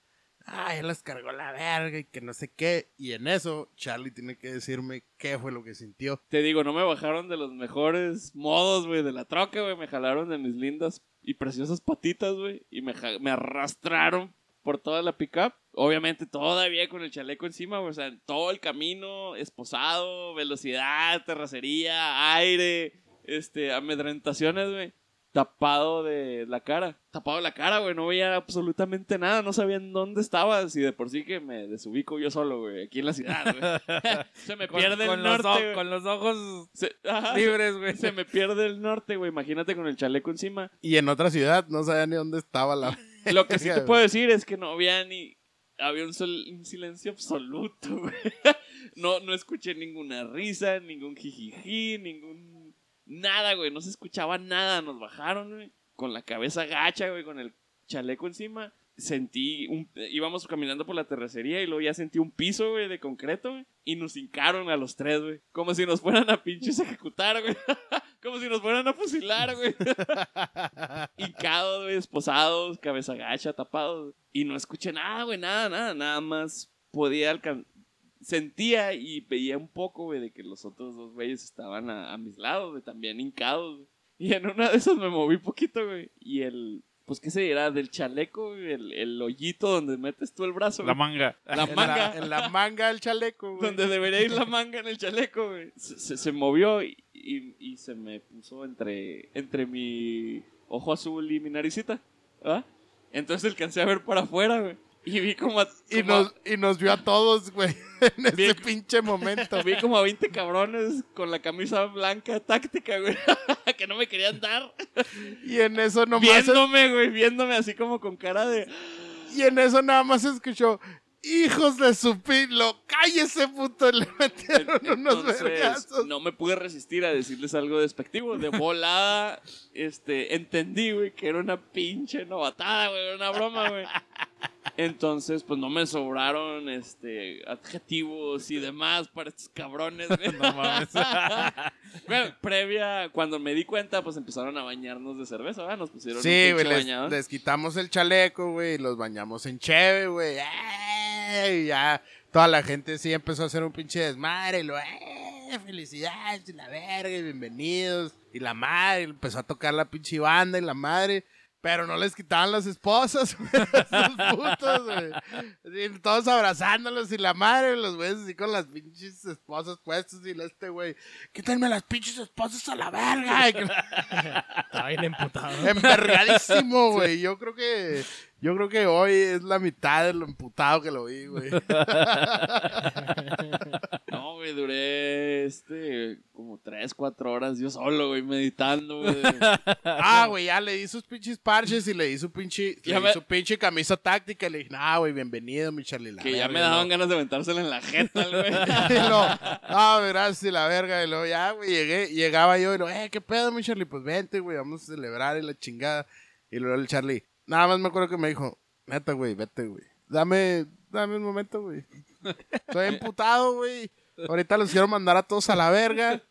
ah, ya les cargó la verga y que no sé qué. Y en eso, Charlie tiene que decirme qué fue lo que sintió. Te digo, no me bajaron de los mejores modos, güey, de la troca, güey. Me jalaron de mis lindas y preciosas patitas, güey. Y me, me arrastraron por toda la pickup. Obviamente todavía con el chaleco encima, güey. O sea, todo el camino, esposado, velocidad, terracería, aire, este, amedrentaciones, güey. Tapado de la cara. Tapado de la cara, güey. No veía absolutamente nada. No sabía en dónde estaba. Si de por sí que me desubico yo solo, güey. Aquí en la ciudad, güey. Se me Con, pierde con el los, norte, güey. con los ojos Se- ajá, libres, güey. se me pierde el norte, güey. Imagínate con el chaleco encima. Y en otra ciudad no sabía ni dónde estaba la... Lo que sí te puedo decir es que no había ni. Había un, sol- un silencio absoluto, güey. No, no escuché ninguna risa, ningún jijiji, ningún. Nada, güey. No se escuchaba nada. Nos bajaron, güey. Con la cabeza gacha, güey. Con el chaleco encima. Sentí un. Íbamos caminando por la terracería y luego ya sentí un piso, güey, de concreto, güey. Y nos hincaron a los tres, güey. Como si nos fueran a pinches ejecutar, güey. Como si nos fueran a fusilar, güey. Hincados, güey, esposados, cabeza gacha, tapados. Y no escuché nada, güey, nada, nada. Nada más podía alcanzar. Sentía y veía un poco, güey, de que los otros dos güeyes estaban a, a mis lados, güey, también hincados. güey. Y en una de esas me moví poquito, güey. Y el. Pues, ¿qué se dirá? Del chaleco, el, el hoyito donde metes tú el brazo. La güey. manga. La en, manga. la, en la manga del chaleco, güey. Donde debería ir la manga en el chaleco, güey. Se, se- se movió y, y- y se me puso entre, entre mi ojo azul y mi naricita. ¿ah? Entonces alcancé a ver para afuera, güey. Y vi como a, Y como a- nos, y nos vio a todos, güey, en ese Bien. pinche momento. vi como a 20 cabrones con la camisa blanca táctica, güey. que no me querían dar. Y en eso nomás... Viéndome, güey, viéndome así como con cara de... Y en eso nada más escuchó... Hijos de su pilo, cállese puto, le metieron unos vergazos. no me pude resistir a decirles algo despectivo. De volada, este, entendí, güey, que era una pinche novatada, güey, era una broma, güey. Entonces, pues no me sobraron, este, adjetivos y demás para estos cabrones, güey. No mames. Previa, cuando me di cuenta, pues empezaron a bañarnos de cerveza, ¿verdad? Nos pusieron Sí, un güey, les, quitamos el chaleco, güey, y los bañamos en cheve, güey. Y ya toda la gente sí empezó a hacer un pinche desmadre, y lo, ¡eh! Felicidades, y la verga, y bienvenidos. Y la madre, empezó a tocar la pinche banda y la madre. Pero no les quitaban las esposas, güey, esos putos, güey. Así, Todos abrazándolos y la madre, los güeyes así con las pinches esposas puestas y este güey, quítenme las pinches esposas a la verga. Estaba bien emputado. Envergadísimo, güey. Yo creo que. Yo creo que hoy es la mitad de lo emputado que lo vi, güey. No, güey, duré, este, como tres, cuatro horas yo solo, güey, meditando, güey. Ah, güey, ya le di sus pinches parches y le di su pinche, le di su pinche camisa táctica y le dije, nah, güey, bienvenido, mi Charlie. que ya verga", me daban ganas de aventársela en la jeta, güey. y lo, ah, gracias, y la verga. Y luego ya, güey, llegué, llegaba yo y lo, eh, ¿qué pedo, mi Charlie? Pues vente, güey, vamos a celebrar y la chingada. Y luego el Charlie, nada más me acuerdo que me dijo, neta, güey, vete, güey. Dame, dame un momento, güey. Estoy emputado, güey. Ahorita los quiero mandar a todos a la verga.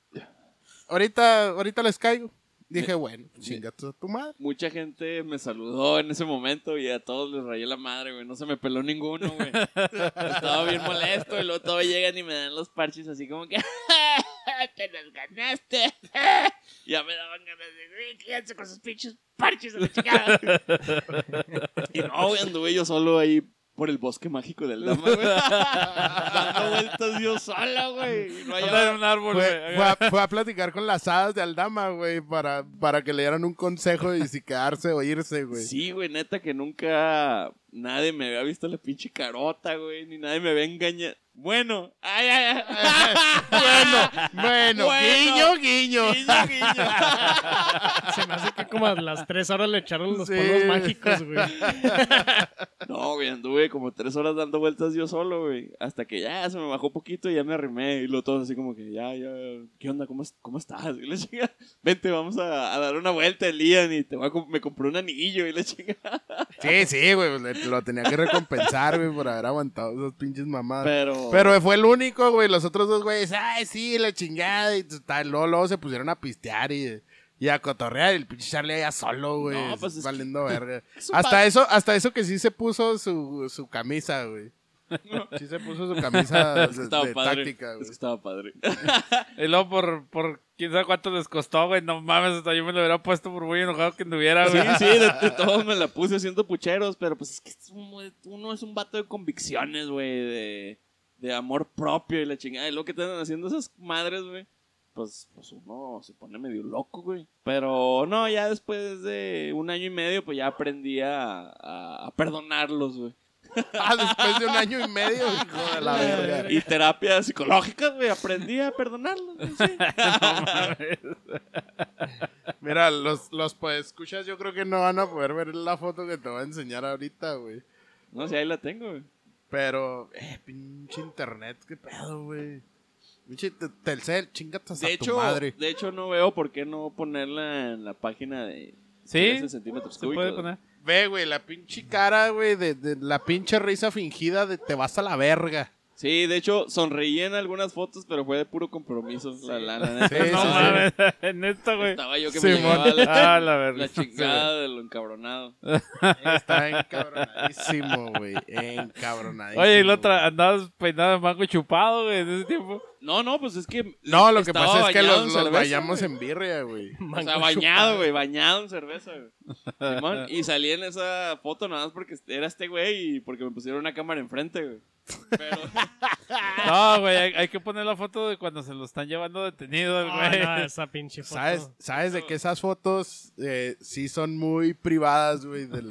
Ahorita, ahorita les caigo. Dije, bueno, chingatos a tu madre. Mucha gente me saludó en ese momento y a todos les rayé la madre, güey. No se me peló ninguno, güey. Estaba bien molesto y luego todos llegan y me dan los parches así como que... te las ganaste. ya me daban ganas de, quédense con sus pinches parches de la chingada. y no, güey, anduve yo solo ahí por el bosque mágico del Dama, güey. Dando vueltas yo sola, güey. Y no hallaba- un árbol, Fue, güey. fue a, fue a platicar con las hadas de Aldama, güey, para, para que le dieran un consejo y si quedarse o irse, güey. Sí, güey, neta que nunca nadie me había visto la pinche carota, güey, ni nadie me había engañado. Bueno, ay, ay, ay. bueno, bueno, Bueno. guiño, guiño. Guiño, guiño. Se me hace que como a las tres horas le echaron los Sí. polvos mágicos, güey. No, güey, anduve como tres horas dando vueltas yo solo, güey. Hasta que ya se me bajó poquito y ya me arrimé. Y lo todo así como que, ya, ya, ¿qué onda? ¿Cómo, cómo estás? Y la chica, vente, vamos a, a dar una vuelta, Elian. Y te voy a comp- me compré un anillo y la chica. Sí, sí, güey, lo tenía que recompensar, güey, por haber aguantado esas pinches mamadas. Pero. Pero fue el único, güey. Los otros dos güeyes, ay, sí, la chingada. Y tal, luego, luego se pusieron a pistear y, y a cotorrear. Y el pinche Charlie allá solo, güey. No, pues es valiendo verga. es Hasta eso, hasta eso que sí se puso su, su camisa, güey. Sí se puso su camisa es que de, estaba de padre. táctica, es güey. que estaba padre. Y luego por, por quién sabe cuánto les costó, güey. No mames, hasta yo me lo hubiera puesto por muy enojado que anduviera, Sí, güey. sí, de, de todos me la puse haciendo pucheros, pero pues es que es un- uno es un vato de convicciones, güey, de, de amor propio y la chingada. Y lo que andan haciendo esas madres, güey, pues, pues uno se pone medio loco, güey. Pero no, ya después de un año y medio, pues ya aprendí a, a- a perdonarlos, güey. Ah, después de un año y medio, hijo de la verga. Y terapias psicológicas, güey, aprendí a perdonarlos, güey, sí. Mira, los, los pues, escuchas, yo creo que no van a poder ver la foto que te voy a enseñar ahorita, güey. No sé, ahí la tengo, güey. Pero, eh, pinche internet, qué pedo, güey. Pinche te- Telcel, chingate hasta De tu hecho, madre. de hecho, no veo por qué no ponerla en la página de Sí, 13 centímetros se puede cúbicos. poner. Ve, güey, la pinche cara, güey, de, de la pinche risa fingida de te vas a la verga. Sí, de hecho, sonreí en algunas fotos, pero fue de puro compromiso. La, la, la neta. Sí, sí, No sí. mames, en esto, güey. Estaba yo que Sí, me llevaba la, Ah, la verdad. la chingada de lo encabronado. Está encabronadísimo, güey. Encabronadísimo. Oye, y la otra, andabas peinado de mango chupado, güey, en ese tiempo. No, no, pues es que. No, lo que pasa es que los, en los cerveza, vayamos güey. en birria, güey. O sea, bañado, güey, bañado en cerveza, güey. Simón, y salí en esa foto nada más porque era este güey y porque me pusieron una cámara enfrente, güey. Pero. No, güey, hay, hay que poner la foto de cuando se lo están llevando detenido, Ah, güey. no, esa pinche foto. ¿Sabes, ¿Sabes de que esas fotos eh, sí son muy privadas, güey, del,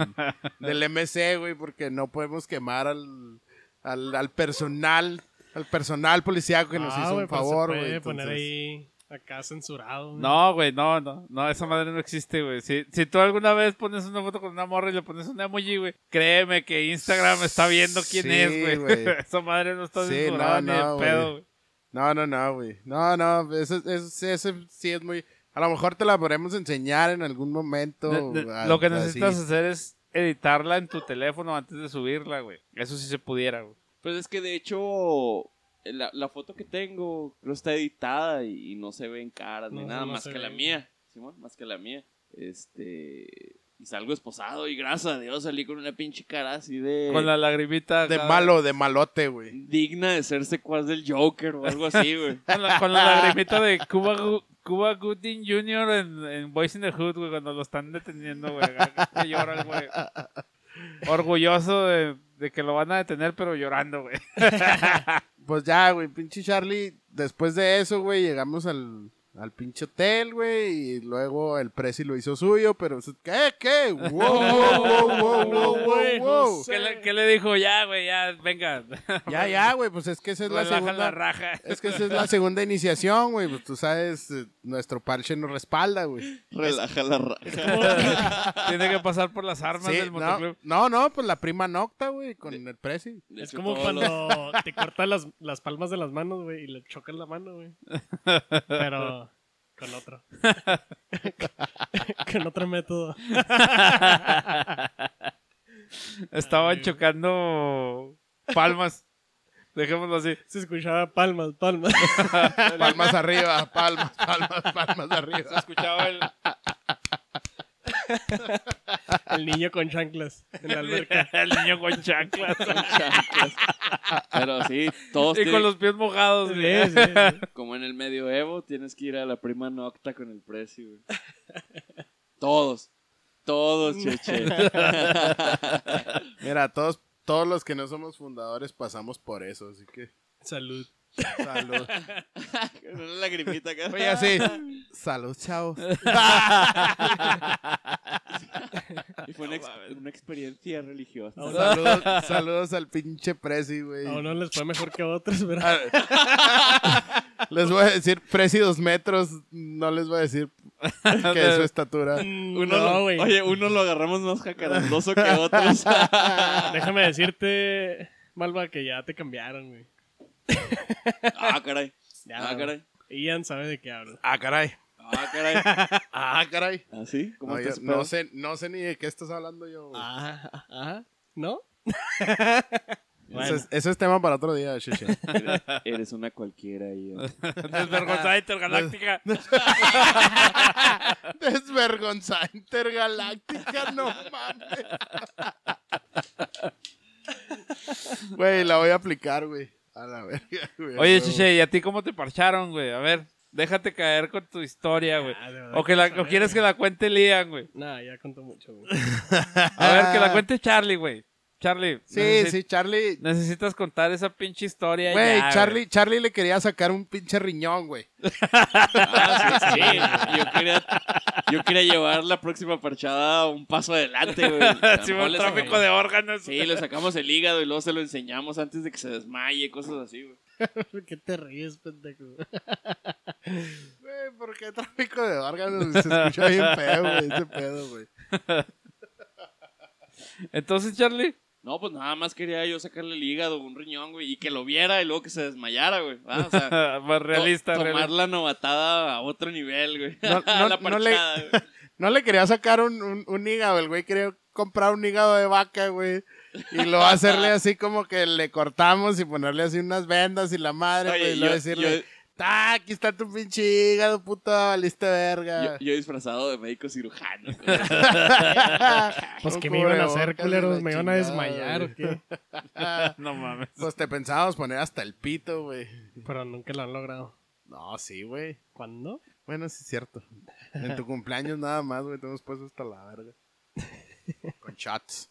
del MC, güey? Porque no podemos quemar al, al, al personal, al personal policíaco que nos Ah, hizo un favor, güey. poner entonces- ahí acá censurado. güey. No, güey, no, no, no, esa madre no existe, güey. Si, si tú alguna vez pones una foto con una morra y le pones un emoji, güey, créeme que Instagram está viendo quién Sí, es, güey. esa madre no está Sí, censurada no, ni no, de pedo, güey. No, no, no, güey. No, no, ese, ese, ese sí es muy... A lo mejor te la podremos enseñar en algún momento. De- de- a- lo que así. necesitas hacer es editarla en tu teléfono antes de subirla, güey. Eso sí se pudiera, güey. Pues es que de hecho. La, la foto que tengo creo está editada y, y no se ven caras ni No, nada no más que la mía. Simón, más que la mía. Este. Y salgo esposado y gracias a Dios salí con una pinche cara así de. Con la lagrimita. De malo, de malote, güey. digna de ser secuaz del Joker o algo así, güey. Con la, con la lagrimita de Cuba, Cuba Gooding Jr. en, en Boys in the Hood, güey, cuando lo están deteniendo, güey. Que lloran, güey. Orgulloso de, de que lo van a detener, pero llorando, güey. Pues ya, güey, pinche Charlie. Después de eso, güey, llegamos al, al pinche hotel, güey. Y luego el Prezi lo hizo suyo, pero. ¿Qué? ¿Qué? ¡Wow, wow, wow, wow, wow, wow, wow! ¿Qué le, qué le dijo? Ya, güey, ya, venga. Ya, ya, güey, pues es que esa es la segunda. la raja. Es que esa es la segunda iniciación, güey. Pues tú sabes, eh, nuestro parche nos respalda, güey. Relaja la raja. Tiene que pasar por las armas Sí, del motoclub. no, no, pues la prima nocta, güey, con el Prezi. Es como los- cuando te cortas las, las palmas de las manos, güey, y le chocas la mano, güey. Pero con otro. con otro método. Estaban Ay, chocando palmas. Dejémoslo así. Se escuchaba palmas, palmas. Palmas arriba, palmas, palmas, palmas Se arriba. escuchaba el. El niño con chanclas en la alberca. El niño con chanclas. chanclas. Pero sí, todos y tienen- con los pies mojados, sí, sí. El medioevo, tienes que ir a la prima nocta con el precio, güey. Todos. Todos, cheche. Mira, todos, todos los que no somos fundadores pasamos por eso, así que Salud. salud. Con una lagrimita acá. Oye, así. Salud, chavos. Y fue una, ex- una experiencia religiosa. Saludos, saludos al pinche Prezi, güey. A unos les fue mejor que a otros, pero Ah, Les voy a decir Prezi dos metros, no les voy a decir que es su estatura. Uno no, lo- güey. oye, uno lo agarramos más jacarandoso que otros. Déjame decirte, Malva, que ya te cambiaron, güey. ah, caray. Ya, Ah, caray. Ian sabe de qué hablo. Ah, caray. Ah, caray. Ah, caray. ¿Ah, sí? ¿Cómo No, yo ese no sé, no sé ni de qué estás hablando yo. güey. Ah, ajá. ¿No? Eso, es, eso es tema para otro día, Cheche. Eres, eres una cualquiera ahí. Desvergonzada intergaláctica. Desvergonzada intergaláctica, no mames. Güey, la voy a aplicar, güey. A la verga, güey. Oye. Chiche, ¿y a ti cómo te parcharon, güey? A ver, déjate caer con tu historia, güey. Ah, de verdad O, que la, o quieres que la cuente Lian, güey. güey. Nah, ya contó mucho, güey. A ver, que la cuente Charlie, güey. Charlie. Sí, sí, Charlie. Necesitas contar esa pinche historia Güey, Charlie, Charlie le quería sacar un pinche riñón, güey. Ah, sí, sí. Yo quería, yo quería llevar la próxima parchada un paso adelante, güey. Sí, un le tráfico sacamos- de órganos. Sí, le sacamos el hígado y luego se lo enseñamos antes de que se desmaye, cosas así, güey. ¿Por qué te ríes, pendejo? Güey, ¿por qué tráfico de órganos? Se escucha bien feo, güey, ese pedo, güey. Entonces, Charlie. No, pues nada más quería yo sacarle el hígado, un riñón, güey, y que lo viera y luego que se desmayara, güey. ¿va? O sea, Más realista, to- tomar realista. la novatada a otro nivel, güey. No- A no- la no le- güey. No le quería sacar un, un, un hígado, el güey quería comprar un hígado de vaca, güey. Y luego hacerle así como que le cortamos y ponerle así unas vendas y la madre, Oye, güey. Y luego yo- decirle, yo- "Ta, aquí está tu pinche hígado, puto, valiste verga. Yo, yo disfrazado de médico cirujano. Pues, Un ¿qué me iban a hacer, culeros? ¿Me iban a desmayar o güey. qué? No mames. Pues te pensábamos poner hasta el pito, güey. Pero nunca lo han logrado. No, sí, güey. ¿Cuándo? Bueno, sí es cierto. En tu cumpleaños nada más, güey, te hemos puesto hasta la verga. Con shots.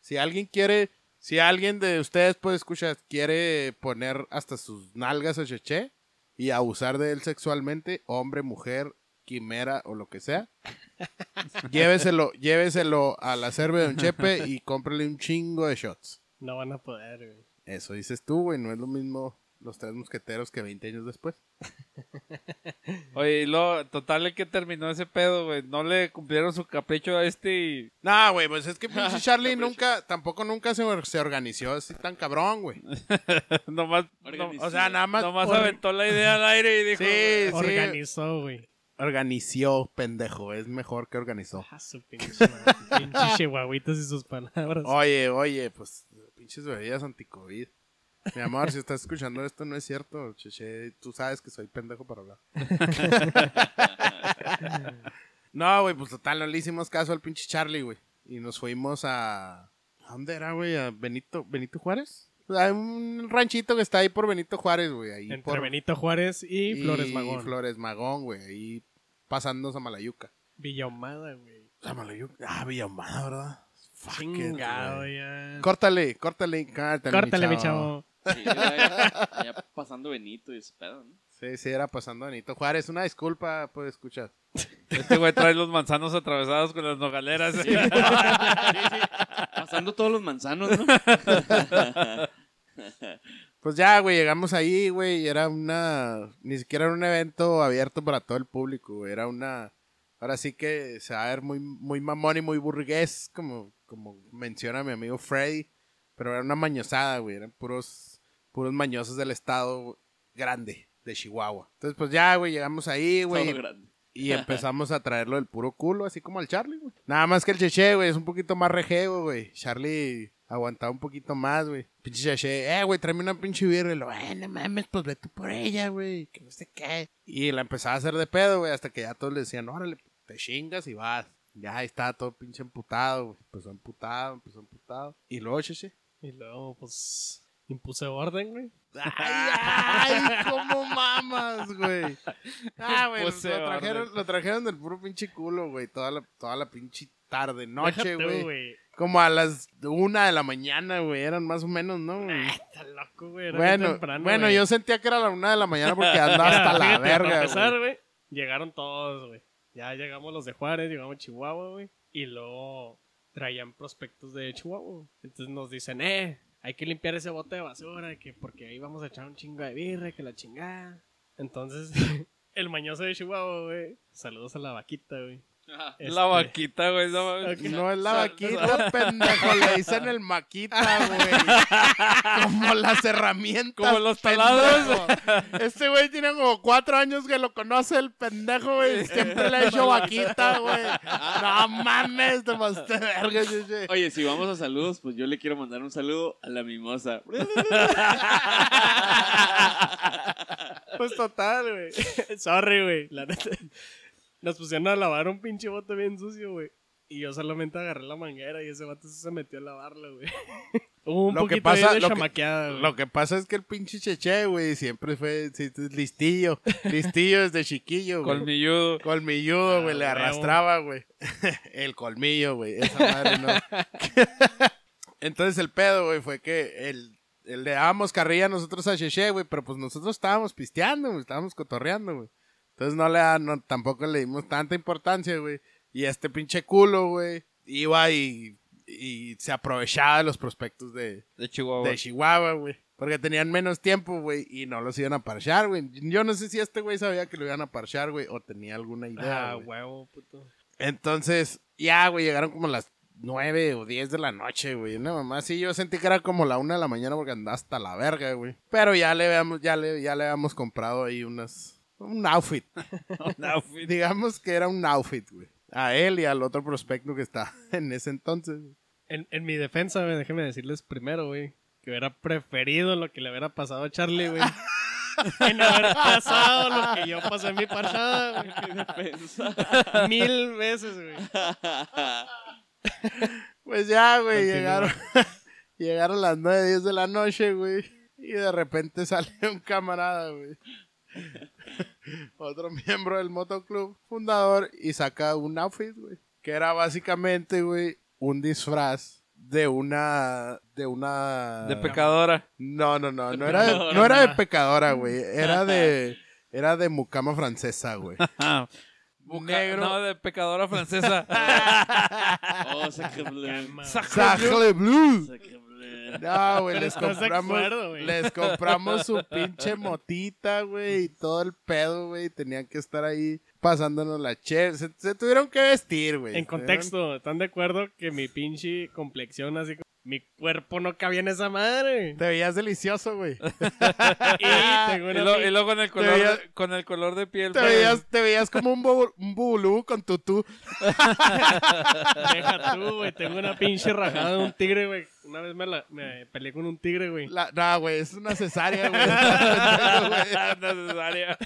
Si alguien quiere, si alguien de ustedes, pues, escucha, quiere poner hasta sus nalgas a Cheche y abusar de él sexualmente, hombre, mujer, quimera o lo que sea, lléveselo, lléveselo a la cerve de Don Chepe y cómprele un chingo de shots. No van a poder, güey. Eso dices tú, güey, no es lo mismo los tres mosqueteros que 20 años después. Oye, y luego, total, el que terminó ese pedo, güey. No le cumplieron su capricho a este y. No, güey, pues es que pinche Charlie nunca, tampoco nunca se, se organizó así tan cabrón, güey. nomás. no-. O sea, nada más. nomás aventó la idea al aire y dijo. Sí, sí. Organizó, güey. Organizó, pendejo. Es mejor que organizó. Ah, su pinche madre. Pinches chihuahuitas y sus palabras. Oye, oye, pues pinches bebidas anti-COVID. Mi amor, si estás escuchando esto, no es cierto. Cheche, tú sabes que soy pendejo para hablar. no, güey, pues total, no le hicimos caso al pinche Charlie, güey. Y nos fuimos a. ¿A dónde era, güey? ¿A Benito, Benito Juárez? Hay un ranchito que está ahí por Benito Juárez, güey. Ahí Entre por... Benito Juárez y, Flores Magón. Flores Magón, güey. Ahí pasando Samalayuca. Villahumada, güey. Samalayuca. Ah, Villamada, ¿verdad? Fuck it, Chingado, güey. ya. Córtale, córtale, córtale. Córtale, mi chavo. Sí, ya, ya pasando Benito y ese pedo, ¿no? Sí, sí, era pasando Benito Juárez. Una disculpa, pues escuchar. Este güey trae los manzanos atravesados con las nogaleras. Pasando todos los manzanos, ¿no? Pues ya, güey, llegamos ahí, güey, y era una... Ni siquiera era un evento abierto para todo el público, güey. Era una... Ahora sí que se va a ver muy, muy mamón y muy burgués, como, como menciona mi amigo Freddy. Pero era una mañosada, güey. Eran puros, puros mañosos del estado grande de Chihuahua. Entonces, pues ya, güey, llegamos ahí, güey. Y empezamos a traerlo del puro culo, así como al Charlie, güey. Nada más que el Cheche, güey, es un poquito más rejego, güey. Charlie aguantaba un poquito más, güey. Pinche Cheche, eh, güey, tráeme una pinche birra. Y lo, eh, no mames, pues ve tú por ella, güey. Que no sé qué. Y la empezaba a hacer de pedo, güey, hasta que ya todos le decían, órale, te chingas y vas. Ya ahí estaba todo pinche emputado, güey. Empezó emputado, empezó emputado. Y luego, cheche. Y luego, pues, impuse orden, güey. Ay, ay, cómo mamas, güey. Ah, güey, lo, Puse trajeron, orden. lo trajeron del puro pinche culo, güey. Toda la, toda la pinche tarde, noche, güey. Como a las una de la mañana, güey. Eran más o menos, ¿no? güey? Ah, Está loco, güey. Bueno, temprano, bueno yo sentía que era la una de la mañana porque andaba Mira, hasta la fíjate, para verga, empezar, güey. llegaron todos, güey. Ya llegamos los de Juárez, llegamos a Chihuahua, güey. Y luego traían prospectos de Chihuahua. Entonces nos dicen, eh, hay que limpiar ese bote de basura, que porque ahí vamos a echar un chingo de birra, que la chingada. Entonces, el mañoso de Chihuahua, güey. Saludos a la vaquita, güey. La Este, vaquita, güey. No, mames. No es la vaquita, pendejo. Le dicen el maquita, güey. Como las herramientas. Como los pendejo. taladros. Este güey tiene como cuatro años que lo conoce el pendejo, güey. Siempre le ha hecho vaquita, güey. No mames, te pasaste de verga. Oye, si vamos a saludos, pues yo le quiero mandar un saludo a la mimosa. Pues total, güey. Sorry, güey. La neta. Nos pusieron a lavar un pinche bote bien sucio, güey. Y yo solamente agarré la manguera y ese bote se metió a lavarlo, güey. Hubo un Lo que poquito pasa- ahí de lo que- chamaqueada, güey. Lo que pasa es que el pinche Cheche, güey, siempre fue listillo. Listillo desde chiquillo, güey. Colmilludo. Colmilludo, güey, Ah, le huevo. arrastraba, güey. el colmillo, güey. Esa madre no. Entonces el pedo, güey, fue que el, el le dábamos carrilla nosotros a Cheche, güey, pero pues nosotros estábamos pisteando, güey, estábamos cotorreando, güey. Entonces no le da- no, tampoco le dimos tanta importancia, güey. Y este pinche culo, güey, iba y, y se aprovechaba de los prospectos de, De Chihuahua. de Chihuahua, güey. Porque tenían menos tiempo, güey, y no los iban a parchar, güey. Yo no sé si este güey sabía que lo iban a parchar, güey, o tenía alguna idea, Ah, huevo, puto. Entonces, ya, güey, llegaron como las 9 o 10 de la noche, güey. Una mamá sí, yo sentí que era como la 1 de la mañana porque andaba hasta la verga, güey. Pero ya le habíamos, ya le, ya le habíamos comprado ahí unas... Un outfit. Un outfit. Digamos que era un outfit, güey. A él y al otro prospecto que está en ese entonces. güey. En, en mi defensa, güey, déjenme decirles primero, güey, que hubiera preferido lo que le hubiera pasado a Charlie, güey. en haber pasado lo que yo pasé en mi parchada, güey. Mil veces, güey. Pues ya, güey, Continúa. llegaron. llegaron las 9, 10 de la noche, güey. Y de repente sale un camarada, güey. Otro miembro del motoclub, fundador, y saca un outfit, güey. Que era básicamente, güey, un disfraz de una. De una. De pecadora. No, no, no. No era de, no era de pecadora, güey. Era de. Era de mucama francesa, güey. Negro. No, de pecadora francesa. Oh, sacre bleu. Sacre bleu. Sacre bleu. No, güey, les compramos, acuerdo, güey. les compramos su pinche motita, güey, y todo el pedo, güey. Tenían que estar ahí pasándonos la che. Se, se tuvieron que vestir, güey. En contexto, ¿están de acuerdo que mi pinche complexión así como- Mi cuerpo no cabía en esa madre. Te veías delicioso, güey. Y tengo y, una lo- pin- y luego con el color, veías- de, con el color de piel. Te veías, te veías como un, bu- un bubulú con tutú. Deja tú, güey. Tengo una pinche rajada de un tigre, güey. Una vez me, la, me peleé con un tigre, güey. No, güey, es una cesárea, güey. Necesaria.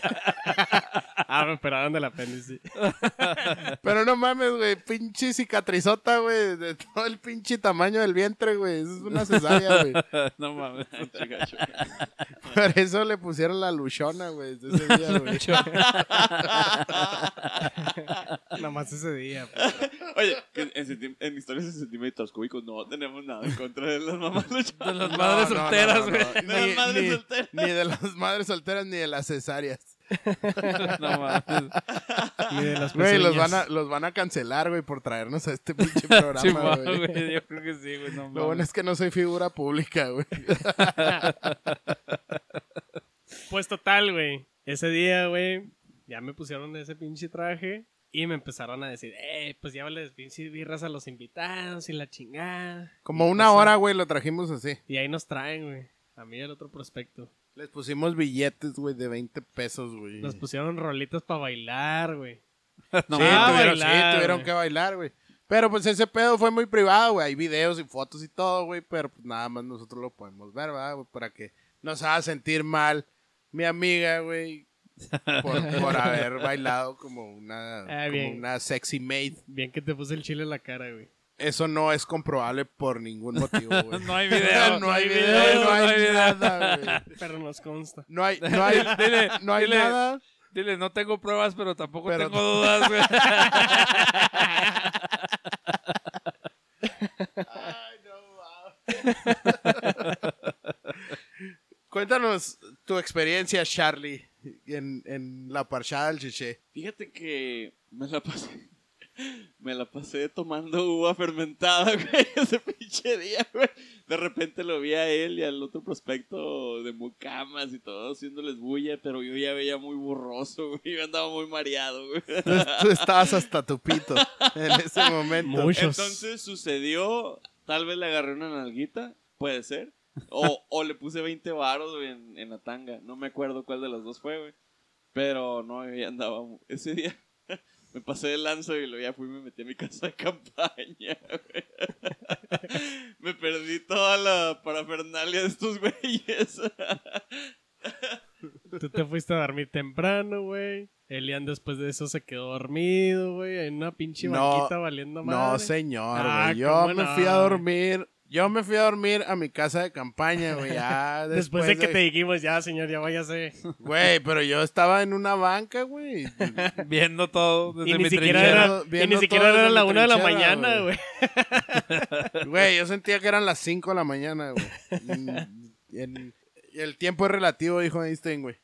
Ah, me operaron del apéndice. Pero no mames, güey, pinche cicatrizota, güey, de todo el pinche tamaño del vientre, güey. Eso es una cesárea, güey. no mames. Chica, chica. Por eso le pusieron la luchona, güey, ese día, güey. Nada más ese día. pues. Oye, en, historias de centímetros cúbicos no tenemos nada en contra de las mamás luchadoras. De las madres solteras, no, güey. no. De las madres ni- solteras. Ni de las madres solteras ni de las cesáreas. No mames. Ni de las Güey, los van, a, los van a cancelar, güey, por traernos a este pinche programa, güey. güey. Yo creo que sí, güey. No Lo bueno es que no soy figura pública, güey. Pues total, güey. Ese día, güey, ya me pusieron ese pinche traje y me empezaron a decir, eh, pues llévales pinches birras a los invitados y la chingada. Como una hora, güey, lo trajimos así. Y ahí nos traen, güey. A mí y al otro prospecto. Les pusimos billetes, güey, de 20 pesos, güey. Nos pusieron rolitas para bailar, güey. No sí, Ah, tuvieron, sí, tuvieron que bailar, güey. Pero pues ese pedo fue muy privado, güey. Hay videos y fotos y todo, güey. Pero pues nada más nosotros lo podemos ver, ¿verdad, güey? Para que no se haga sentir mal mi amiga, güey. por, por haber bailado como una, Ah, como una sexy maid. Bien que te puse el chile en la cara, güey. Eso no es comprobable por ningún motivo, güey. No hay video. no hay video, no hay nada, güey. Pero nos consta. No hay, no hay, Dile, no hay dile, nada. Dile, no tengo pruebas, pero tampoco Pero- tengo dudas, güey. Cuéntanos tu experiencia, Charlie, en, en la parchada del chiché. Fíjate que me la pasé. Me la pasé tomando uva fermentada, güey, ese pinche día, güey. De repente lo vi a él y al otro prospecto de mucamas y todo haciéndoles bulla, pero yo ya veía muy borroso, güey. Yo andaba muy mareado, güey. Tú, estabas hasta tu pito en ese momento. Muchos. Entonces sucedió, tal vez le agarré una nalguita, puede ser. O, o le puse 20 varos, güey, en, en la tanga. No me acuerdo cuál de las dos fue, güey. Pero no, yo ya andaba. Ese día me pasé de lanza y luego ya fui y me metí a mi casa de campaña, güey. Me perdí toda la parafernalia de estos güeyes. Tú te fuiste a dormir temprano, güey. Elian después de eso se quedó dormido, güey. En una pinche No, banquita valiendo madre. No, señor, Ah, güey. Yo ¿cómo me no, fui a dormir. Yo me fui a dormir a mi casa de campaña, güey. Ya Después, de que te dijimos, ya, señor, ya váyase. Güey, pero yo estaba en una banca, güey. Viendo todo desde Y ni mi siquiera trinchera. era, y ni siquiera era la una de la mañana, güey. güey. Yo sentía que eran las 5 de la mañana, güey. El tiempo es relativo, dijo Einstein, güey.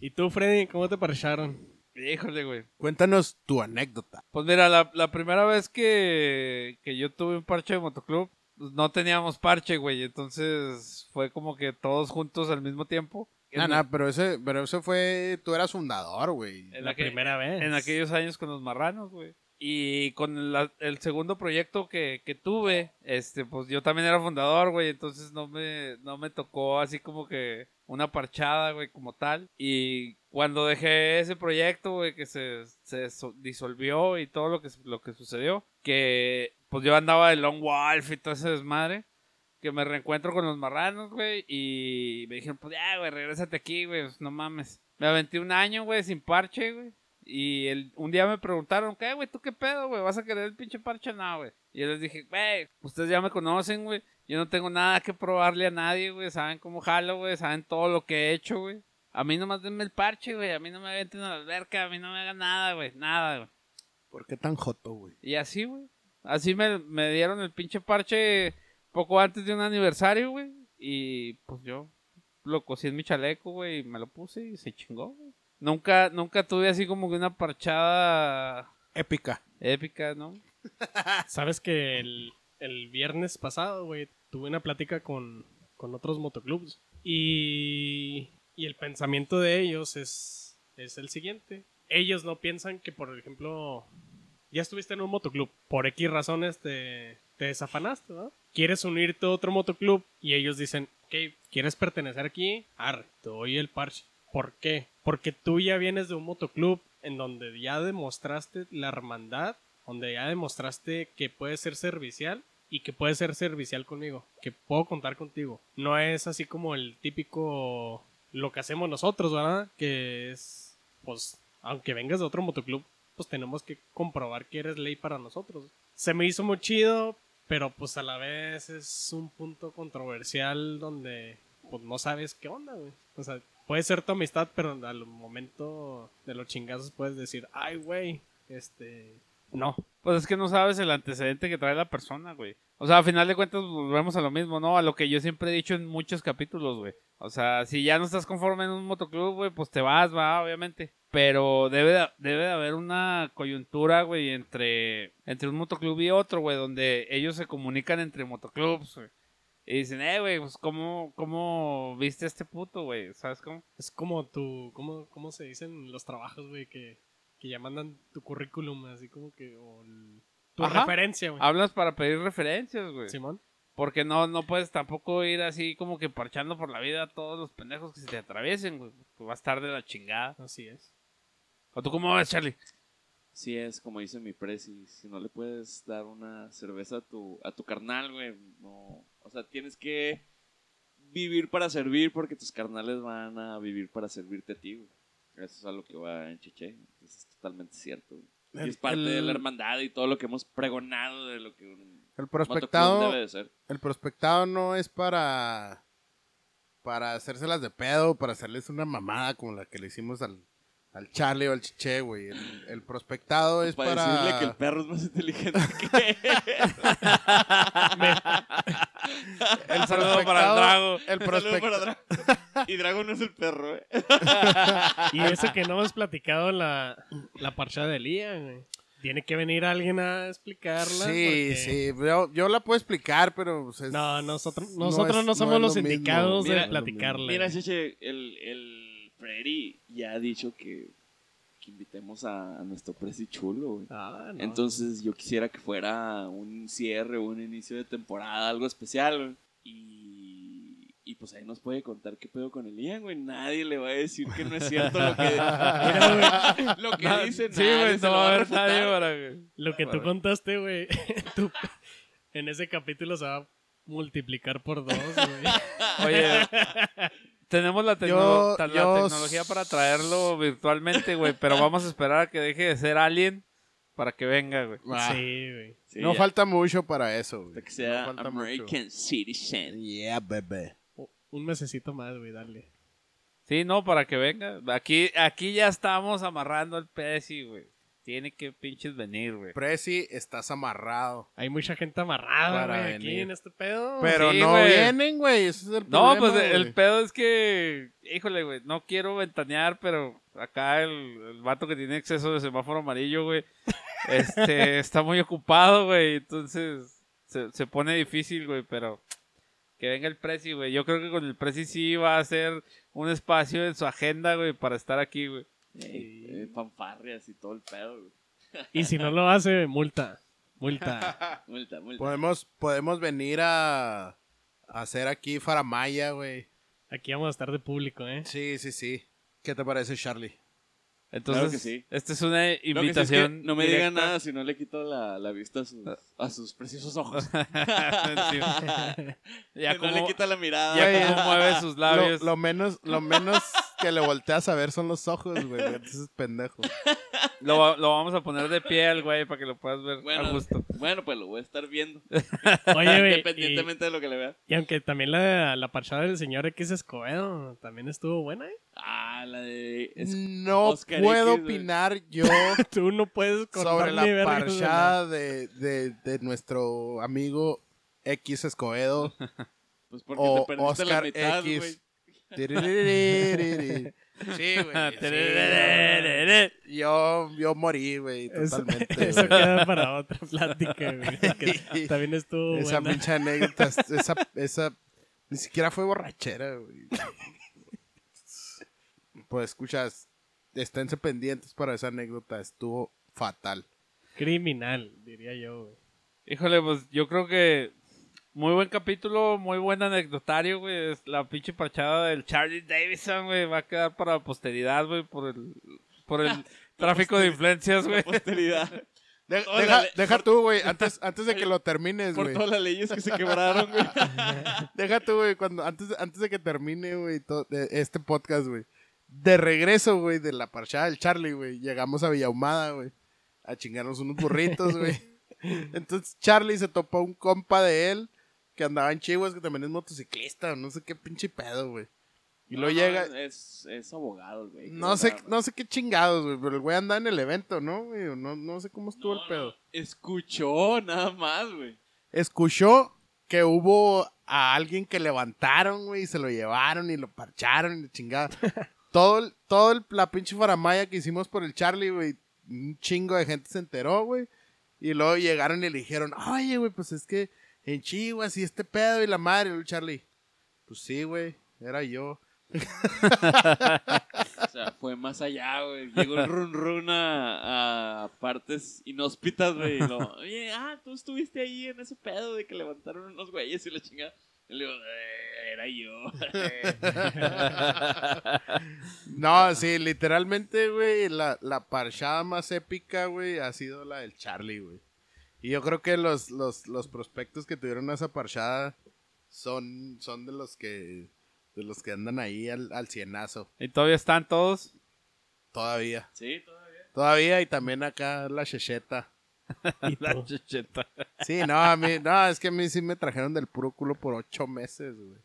¿Y tú, Freddy, cómo te parcharon? Híjole, güey. Cuéntanos tu anécdota. Pues mira, la, la primera vez que, que yo tuve un parche de motoclub, pues no teníamos parche, güey. Entonces fue como que todos juntos al mismo tiempo. No, no, pero ese, pero ese fue, tú eras fundador, güey. En La primera vez. En aquellos años con los marranos, güey. Y con la- el segundo proyecto que, que tuve, este, pues yo también era fundador, güey. Entonces no me, no me tocó así como que una parchada, güey, como tal. Y cuando dejé ese proyecto, güey, que se, se so- disolvió y todo lo que, lo que sucedió, que pues yo andaba de Long Wolf y todo ese desmadre. Que me reencuentro con los marranos, güey, y me dijeron, pues ya, güey, regrésate aquí, güey, pues, no mames. Me aventé un año, güey, sin parche, güey. Y el, un día me preguntaron, ¿qué, güey? ¿Tú qué pedo, güey? ¿Vas a querer el pinche parche? No, güey. Y yo les dije, güey, ustedes ya me conocen, güey. Yo no tengo nada que probarle a nadie, güey. Saben cómo jalo, güey. Saben todo lo que he hecho, güey. A mí nomás denme el parche, güey. A mí no me aventen a la alberca. A mí no me hagan nada, güey. Nada, güey. ¿Por qué tan joto, güey? Y así, güey. Así me, me dieron el pinche parche poco antes de un aniversario, güey. Y pues yo lo cosí en mi chaleco, güey. Y me lo puse y se chingó, güey. Nunca, nunca tuve así como que una parchada Épica. épica, ¿no? Sabes que el, el viernes pasado, güey, tuve una plática con, con otros motoclubs. Y, y el pensamiento de ellos es, es el siguiente. Ellos no piensan que, por ejemplo, ya estuviste en un motoclub. Por X razones te, te desafanaste, ¿no? Quieres unirte a otro motoclub y ellos dicen, ok, ¿quieres pertenecer aquí? Arre, te doy el parche. ¿Por qué? Porque tú ya vienes de un motoclub en donde ya demostraste la hermandad, donde ya demostraste que puedes ser servicial y que puedes ser servicial conmigo, que puedo contar contigo. No es así como el típico lo que hacemos nosotros, ¿verdad? Que es, pues, aunque vengas de otro motoclub, pues tenemos que comprobar que eres ley para nosotros. Se me hizo muy chido, pero pues a la vez es un punto controversial donde pues no sabes qué onda, güey. O sea, puede ser tu amistad, pero al momento de los chingazos puedes decir, ay, güey, este, no. Pues es que no sabes el antecedente que trae la persona, güey. O sea, a final de cuentas volvemos a lo mismo, ¿no? A lo que yo siempre he dicho en muchos capítulos, güey. O sea, si ya no estás conforme en un motoclub, güey, pues te vas, va, obviamente. Pero debe de, debe de haber una coyuntura, güey, entre, entre un motoclub y otro, güey, donde ellos se comunican entre motoclubs, güey. Y dicen, eh, güey, pues ¿cómo, cómo viste a este puto, güey? ¿Sabes cómo? Es como tu, ¿cómo, cómo se dicen los trabajos, güey? Que, que ya mandan tu currículum, así como que, o el- tu Ajá. referencia, güey. Hablas para pedir referencias, güey. Simón. Porque no, no puedes tampoco ir así como que parchando por la vida a todos los pendejos que se te atraviesen, güey. Pues va a estar de la chingada. Así es. ¿O tú cómo ves, Charlie? Sí es, como dice mi presi, si no le puedes dar una cerveza a tu, a tu carnal, güey, no, o sea, tienes que vivir para servir porque tus carnales van a vivir para servirte a ti, güey. Eso es a lo que va en. Entonces, es totalmente cierto. Y es parte el- de la hermandad y todo lo que hemos pregonado de lo que un El prospectado, debe de ser. el prospectado no es para para hacérselas de pedo, para hacerles una mamada como la que le hicimos al, al Charlie o al Chiche, güey. El, el prospectado es para, para, decirle que el perro es más inteligente que él. el saludo para el Drago. El Saludo prospectado. para Drago. Y Drago no es el perro, eh. Y eso que no hemos platicado la, la parcha de Lía, güey. Tiene que venir alguien a explicarla. Sí, porque- sí, yo, yo la puedo explicar, pero pues, es- No, nosotros, no nosotros es- no, somos los lo mismo. indicados Mira, de platicarla. Mira, güey. Cheche, el, el Freddy ya ha dicho que, que invitemos a, a nuestro Prezi chulo, güey. Ah, no. Entonces yo quisiera que fuera un cierre, un inicio de temporada, algo especial, güey. Y, y pues ahí nos puede contar qué pedo con el Ian, güey. Nadie le va a decir que no es cierto lo que, lo que dice. Sí, nadie güey, se no lo va a haber nadie para que... Lo que tú contaste, güey, tú- en ese capítulo se va a multiplicar por dos, güey. Oye, tenemos la, tecno- Yo- ta- la yo tecnología para traerlo virtualmente, güey, pero vamos a esperar a que deje de ser alien para que venga, güey. Ah, Sí, güey. Sí, no ya, falta mucho para eso, güey. que sea No falta American Citizen. Yeah, bebé. Un mesecito más, güey, dale. Sí, no, para que venga. Aquí, aquí ya estamos amarrando el Pesi, güey. Tiene que pinches venir, güey. Prezi, estás amarrado. Hay mucha gente amarrada, Para güey, aquí venir. en este pedo. Pero sí, no vienen, güey. Ese es el No, problema, pues el pedo es que, híjole, güey, no quiero ventanear, pero acá el, el vato que tiene exceso de semáforo amarillo, güey, este, está muy ocupado, güey, entonces se, se pone difícil, güey, pero que venga el Prezi, güey. Yo creo que con el Prezi sí va a ser un espacio en su agenda, güey, para estar aquí, güey. Eh, fanfarrias y todo el pedo, güey. Y si no lo hace, multa. Multa. Multa, multa. Podemos, podemos venir a, a hacer aquí Faramaya, güey. Aquí vamos a estar de público, ¿eh? Sí, sí, sí. ¿Qué te parece, Charlie? Entonces, que sí. esta es una Lo que sí es que invitación. no me digan directa. nada si no le quito la, la vista a sus, a sus preciosos ojos. Sí. ya Que como, no le quita la mirada. ya como mueve sus labios. lo menos, lo menos que le volteas a ver son los ojos, güey. Entonces es pendejo. Lo, lo vamos a poner de pie al güey para que lo puedas ver a Bueno, gusto. bueno, pues lo voy a estar viendo. Oye, güey. y, Independientemente de lo que le vea. y aunque también la, la parchada del señor X Escobedo también estuvo buena, ¿eh? Ah, la de. es- No Oscar puedo X, opinar yo Tú no puedes sobre la parchada de, de, de nuestro amigo X Escobedo Pues porque o te perdiste la Oscar mitad, güey. X. Sí, güey. sí, yo, yo morí, güey, Eso, totalmente. eso güey. queda para otra plática, güey. también estuvo Esa pinche anécdota, esa, esa, ni siquiera fue borrachera, güey. Pues escuchas, esténse pendientes para esa anécdota, estuvo fatal. Criminal, diría yo, güey. Híjole, pues yo creo que muy buen capítulo, muy buen anecdotario, güey. Es La pinche parchada del Charlie Davidson, güey, va a quedar para la posteridad, güey, por el, por el tráfico de influencias, güey. Posteridad. De- deja deja por- tú, güey, antes, antes de que lo termines, Por güey. todas las leyes que se quebraron, güey. Deja tú, güey, cuando, antes, antes de que termine, güey, este podcast, güey. De regreso, güey, de la parchada del Charlie, güey. Llegamos a Villahumada, güey. A chingarnos unos burritos, güey. Entonces Charlie se topó un compa de él que andaba en Chihuahua, que también es motociclista, no sé qué pinche pedo, güey. Y luego No, llega, Es, es abogado, güey. no sé, no sé qué chingados, güey, pero el güey andaba en el evento, ¿no, güey? No, no sé cómo estuvo el pedo. Escuchó nada más, güey. Escuchó que hubo a alguien que levantaron, güey, y se lo llevaron y lo parcharon y chingada. todo el, todo el- la pinche faramaya que hicimos por el Charlie, güey, un chingo de gente se enteró, güey. Y luego llegaron y le dijeron, oye, güey, pues es que en Chihuahua, y este pedo y la madre, el Charlie. Pues sí, güey, era yo. O sea, fue más allá, güey. Llegó el run run a, a partes inhóspitas, güey. y lo, Oye, ah, tú estuviste ahí en ese pedo de que levantaron unos güeyes y la chingada. Y le digo, "Eh, era yo. No, sí, literalmente, güey, la, la parchada más épica, güey, ha sido la del Charlie, güey. Y yo creo que los, los, los prospectos que tuvieron esa parchada son, son de los que de los que andan ahí al, al cienazo. ¿Y todavía están todos? Todavía. Sí, todavía. Todavía y también acá la checheta. La checheta. Sí, no, a mí, no, es que a mí sí me trajeron del puro culo por ocho meses, güey.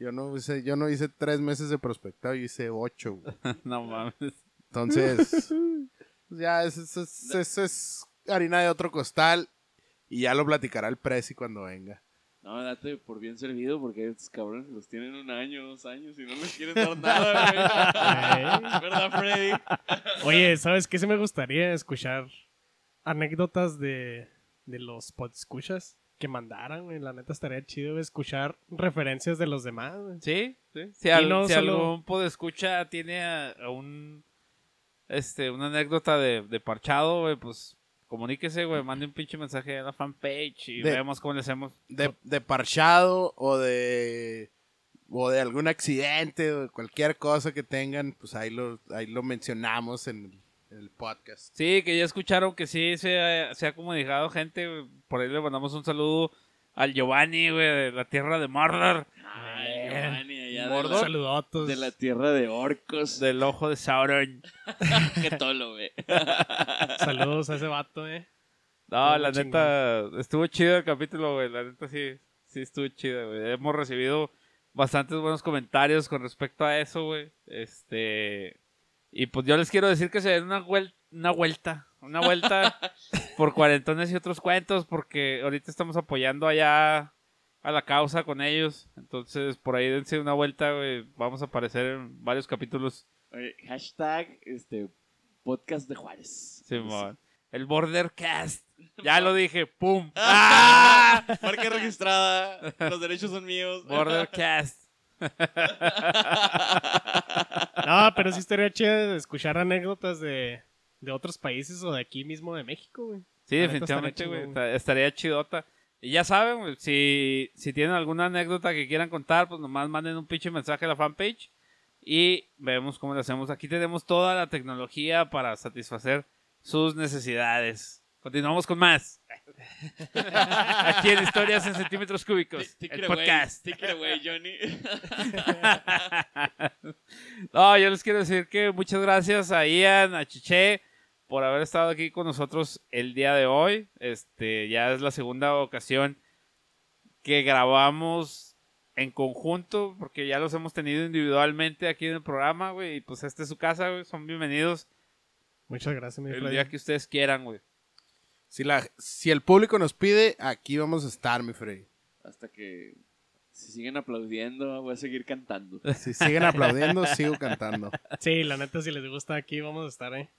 Yo no hice, yo no hice tres meses de prospectado, yo hice ocho, güey. No mames. Entonces, ya, eso es, es- es- es harina de otro costal y ya lo platicará el Prezi cuando venga. No, date por bien servido porque estos cabrones los tienen un año, dos años y no les quieren dar nada, güey. ¿Verdad, Freddy? Oye, ¿sabes qué? Sí me gustaría escuchar anécdotas de, de los escuchas que mandaran, güey. La neta estaría chido escuchar referencias de los demás, güey. Sí, sí. Si, al- no si solo- algún podescucha tiene a, a un este una anécdota de, de parchado, güey, pues comuníquese, güey, mande un pinche mensaje a la fanpage y De- vemos cómo le hacemos. De, de parchado o de o de algún accidente o de cualquier cosa que tengan, pues ahí lo, ahí lo mencionamos en el, podcast. Sí, que ya escucharon que sí se ha, se ha comunicado gente. Por ahí le mandamos un saludo al Giovanni, güey, de la tierra de Mordor, Ay, Giovanni, allá de Mordor. la, Saludotos. de la tierra de orcos. del ojo de Sauron. Qué tolo, güey. Saludos a ese vato, eh. No, Estuvo la chingón. neta, estuvo chido el capítulo, güey. La neta sí, sí estuvo chido, güey. Hemos recibido bastantes buenos comentarios con respecto a eso, güey. Este. Y pues yo les quiero decir que se den una, vuel- una vuelta. Una vuelta por cuarentones y otros cuentos, porque ahorita estamos apoyando allá a la causa con ellos. Entonces, por ahí dense una vuelta, güey. Vamos a aparecer en varios capítulos. Oye, hashtag este, podcast de Juárez. Simón. El Bordercast. Ya lo dije, ¡pum! ¡Ah! Marca registrada. Los derechos son míos. Bordercast. No, pero sí estaría chido escuchar anécdotas de, de otros países o de aquí mismo de México, güey. Sí, La definitivamente, estaría güey. Estaría chidota. Y ya saben, güey, si, si tienen alguna anécdota que quieran contar, pues nomás manden un pinche mensaje a la fanpage y vemos cómo lo hacemos. Aquí tenemos toda la tecnología para satisfacer sus necesidades. Continuamos con más. Aquí en Historias en Centímetros Cúbicos, Take el away. podcast. Away, Johnny. no, yo les quiero decir que muchas gracias a Ian, a Chiche, por haber estado aquí con nosotros el día de hoy. Este, ya es la segunda ocasión que grabamos en conjunto, porque ya los hemos tenido individualmente aquí en el programa, güey. Y pues esta es su casa, güey. Son bienvenidos Muchas gracias, mi el Freddy. día que ustedes quieran, güey. Si, la, si el público nos pide, aquí vamos a estar, mi Freddy. Hasta que si siguen aplaudiendo, voy a seguir cantando. Si siguen aplaudiendo, sigo cantando. Sí, la neta, si les gusta aquí, vamos a estar, eh.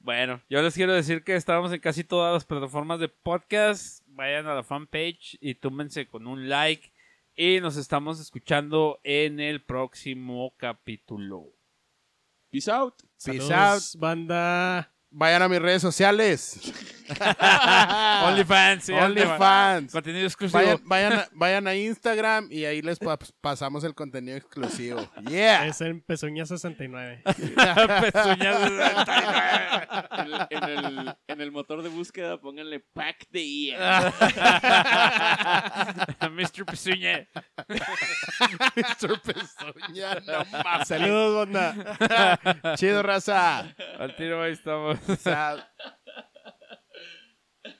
Bueno, yo les quiero decir que estamos en casi todas las plataformas de podcast. Vayan a la fanpage y túmense con un like. Y nos estamos escuchando en el próximo capítulo. Peace out. Peace Saludos, banda. Vayan a mis redes sociales. OnlyFans, sí, OnlyFans. Contenido exclusivo. Vayan, vayan, a, vayan a Instagram y ahí les pa- pasamos el contenido exclusivo. Yeah. Es en Pezuña 69. Pezuñas de 69. En el, en el- en el motor de búsqueda pónganle pack de Ian. Mr. Pezuña. Mr. Pezuña, no mames. Saludos, banda. Chido, raza. Al tiro ahí estamos. O sea,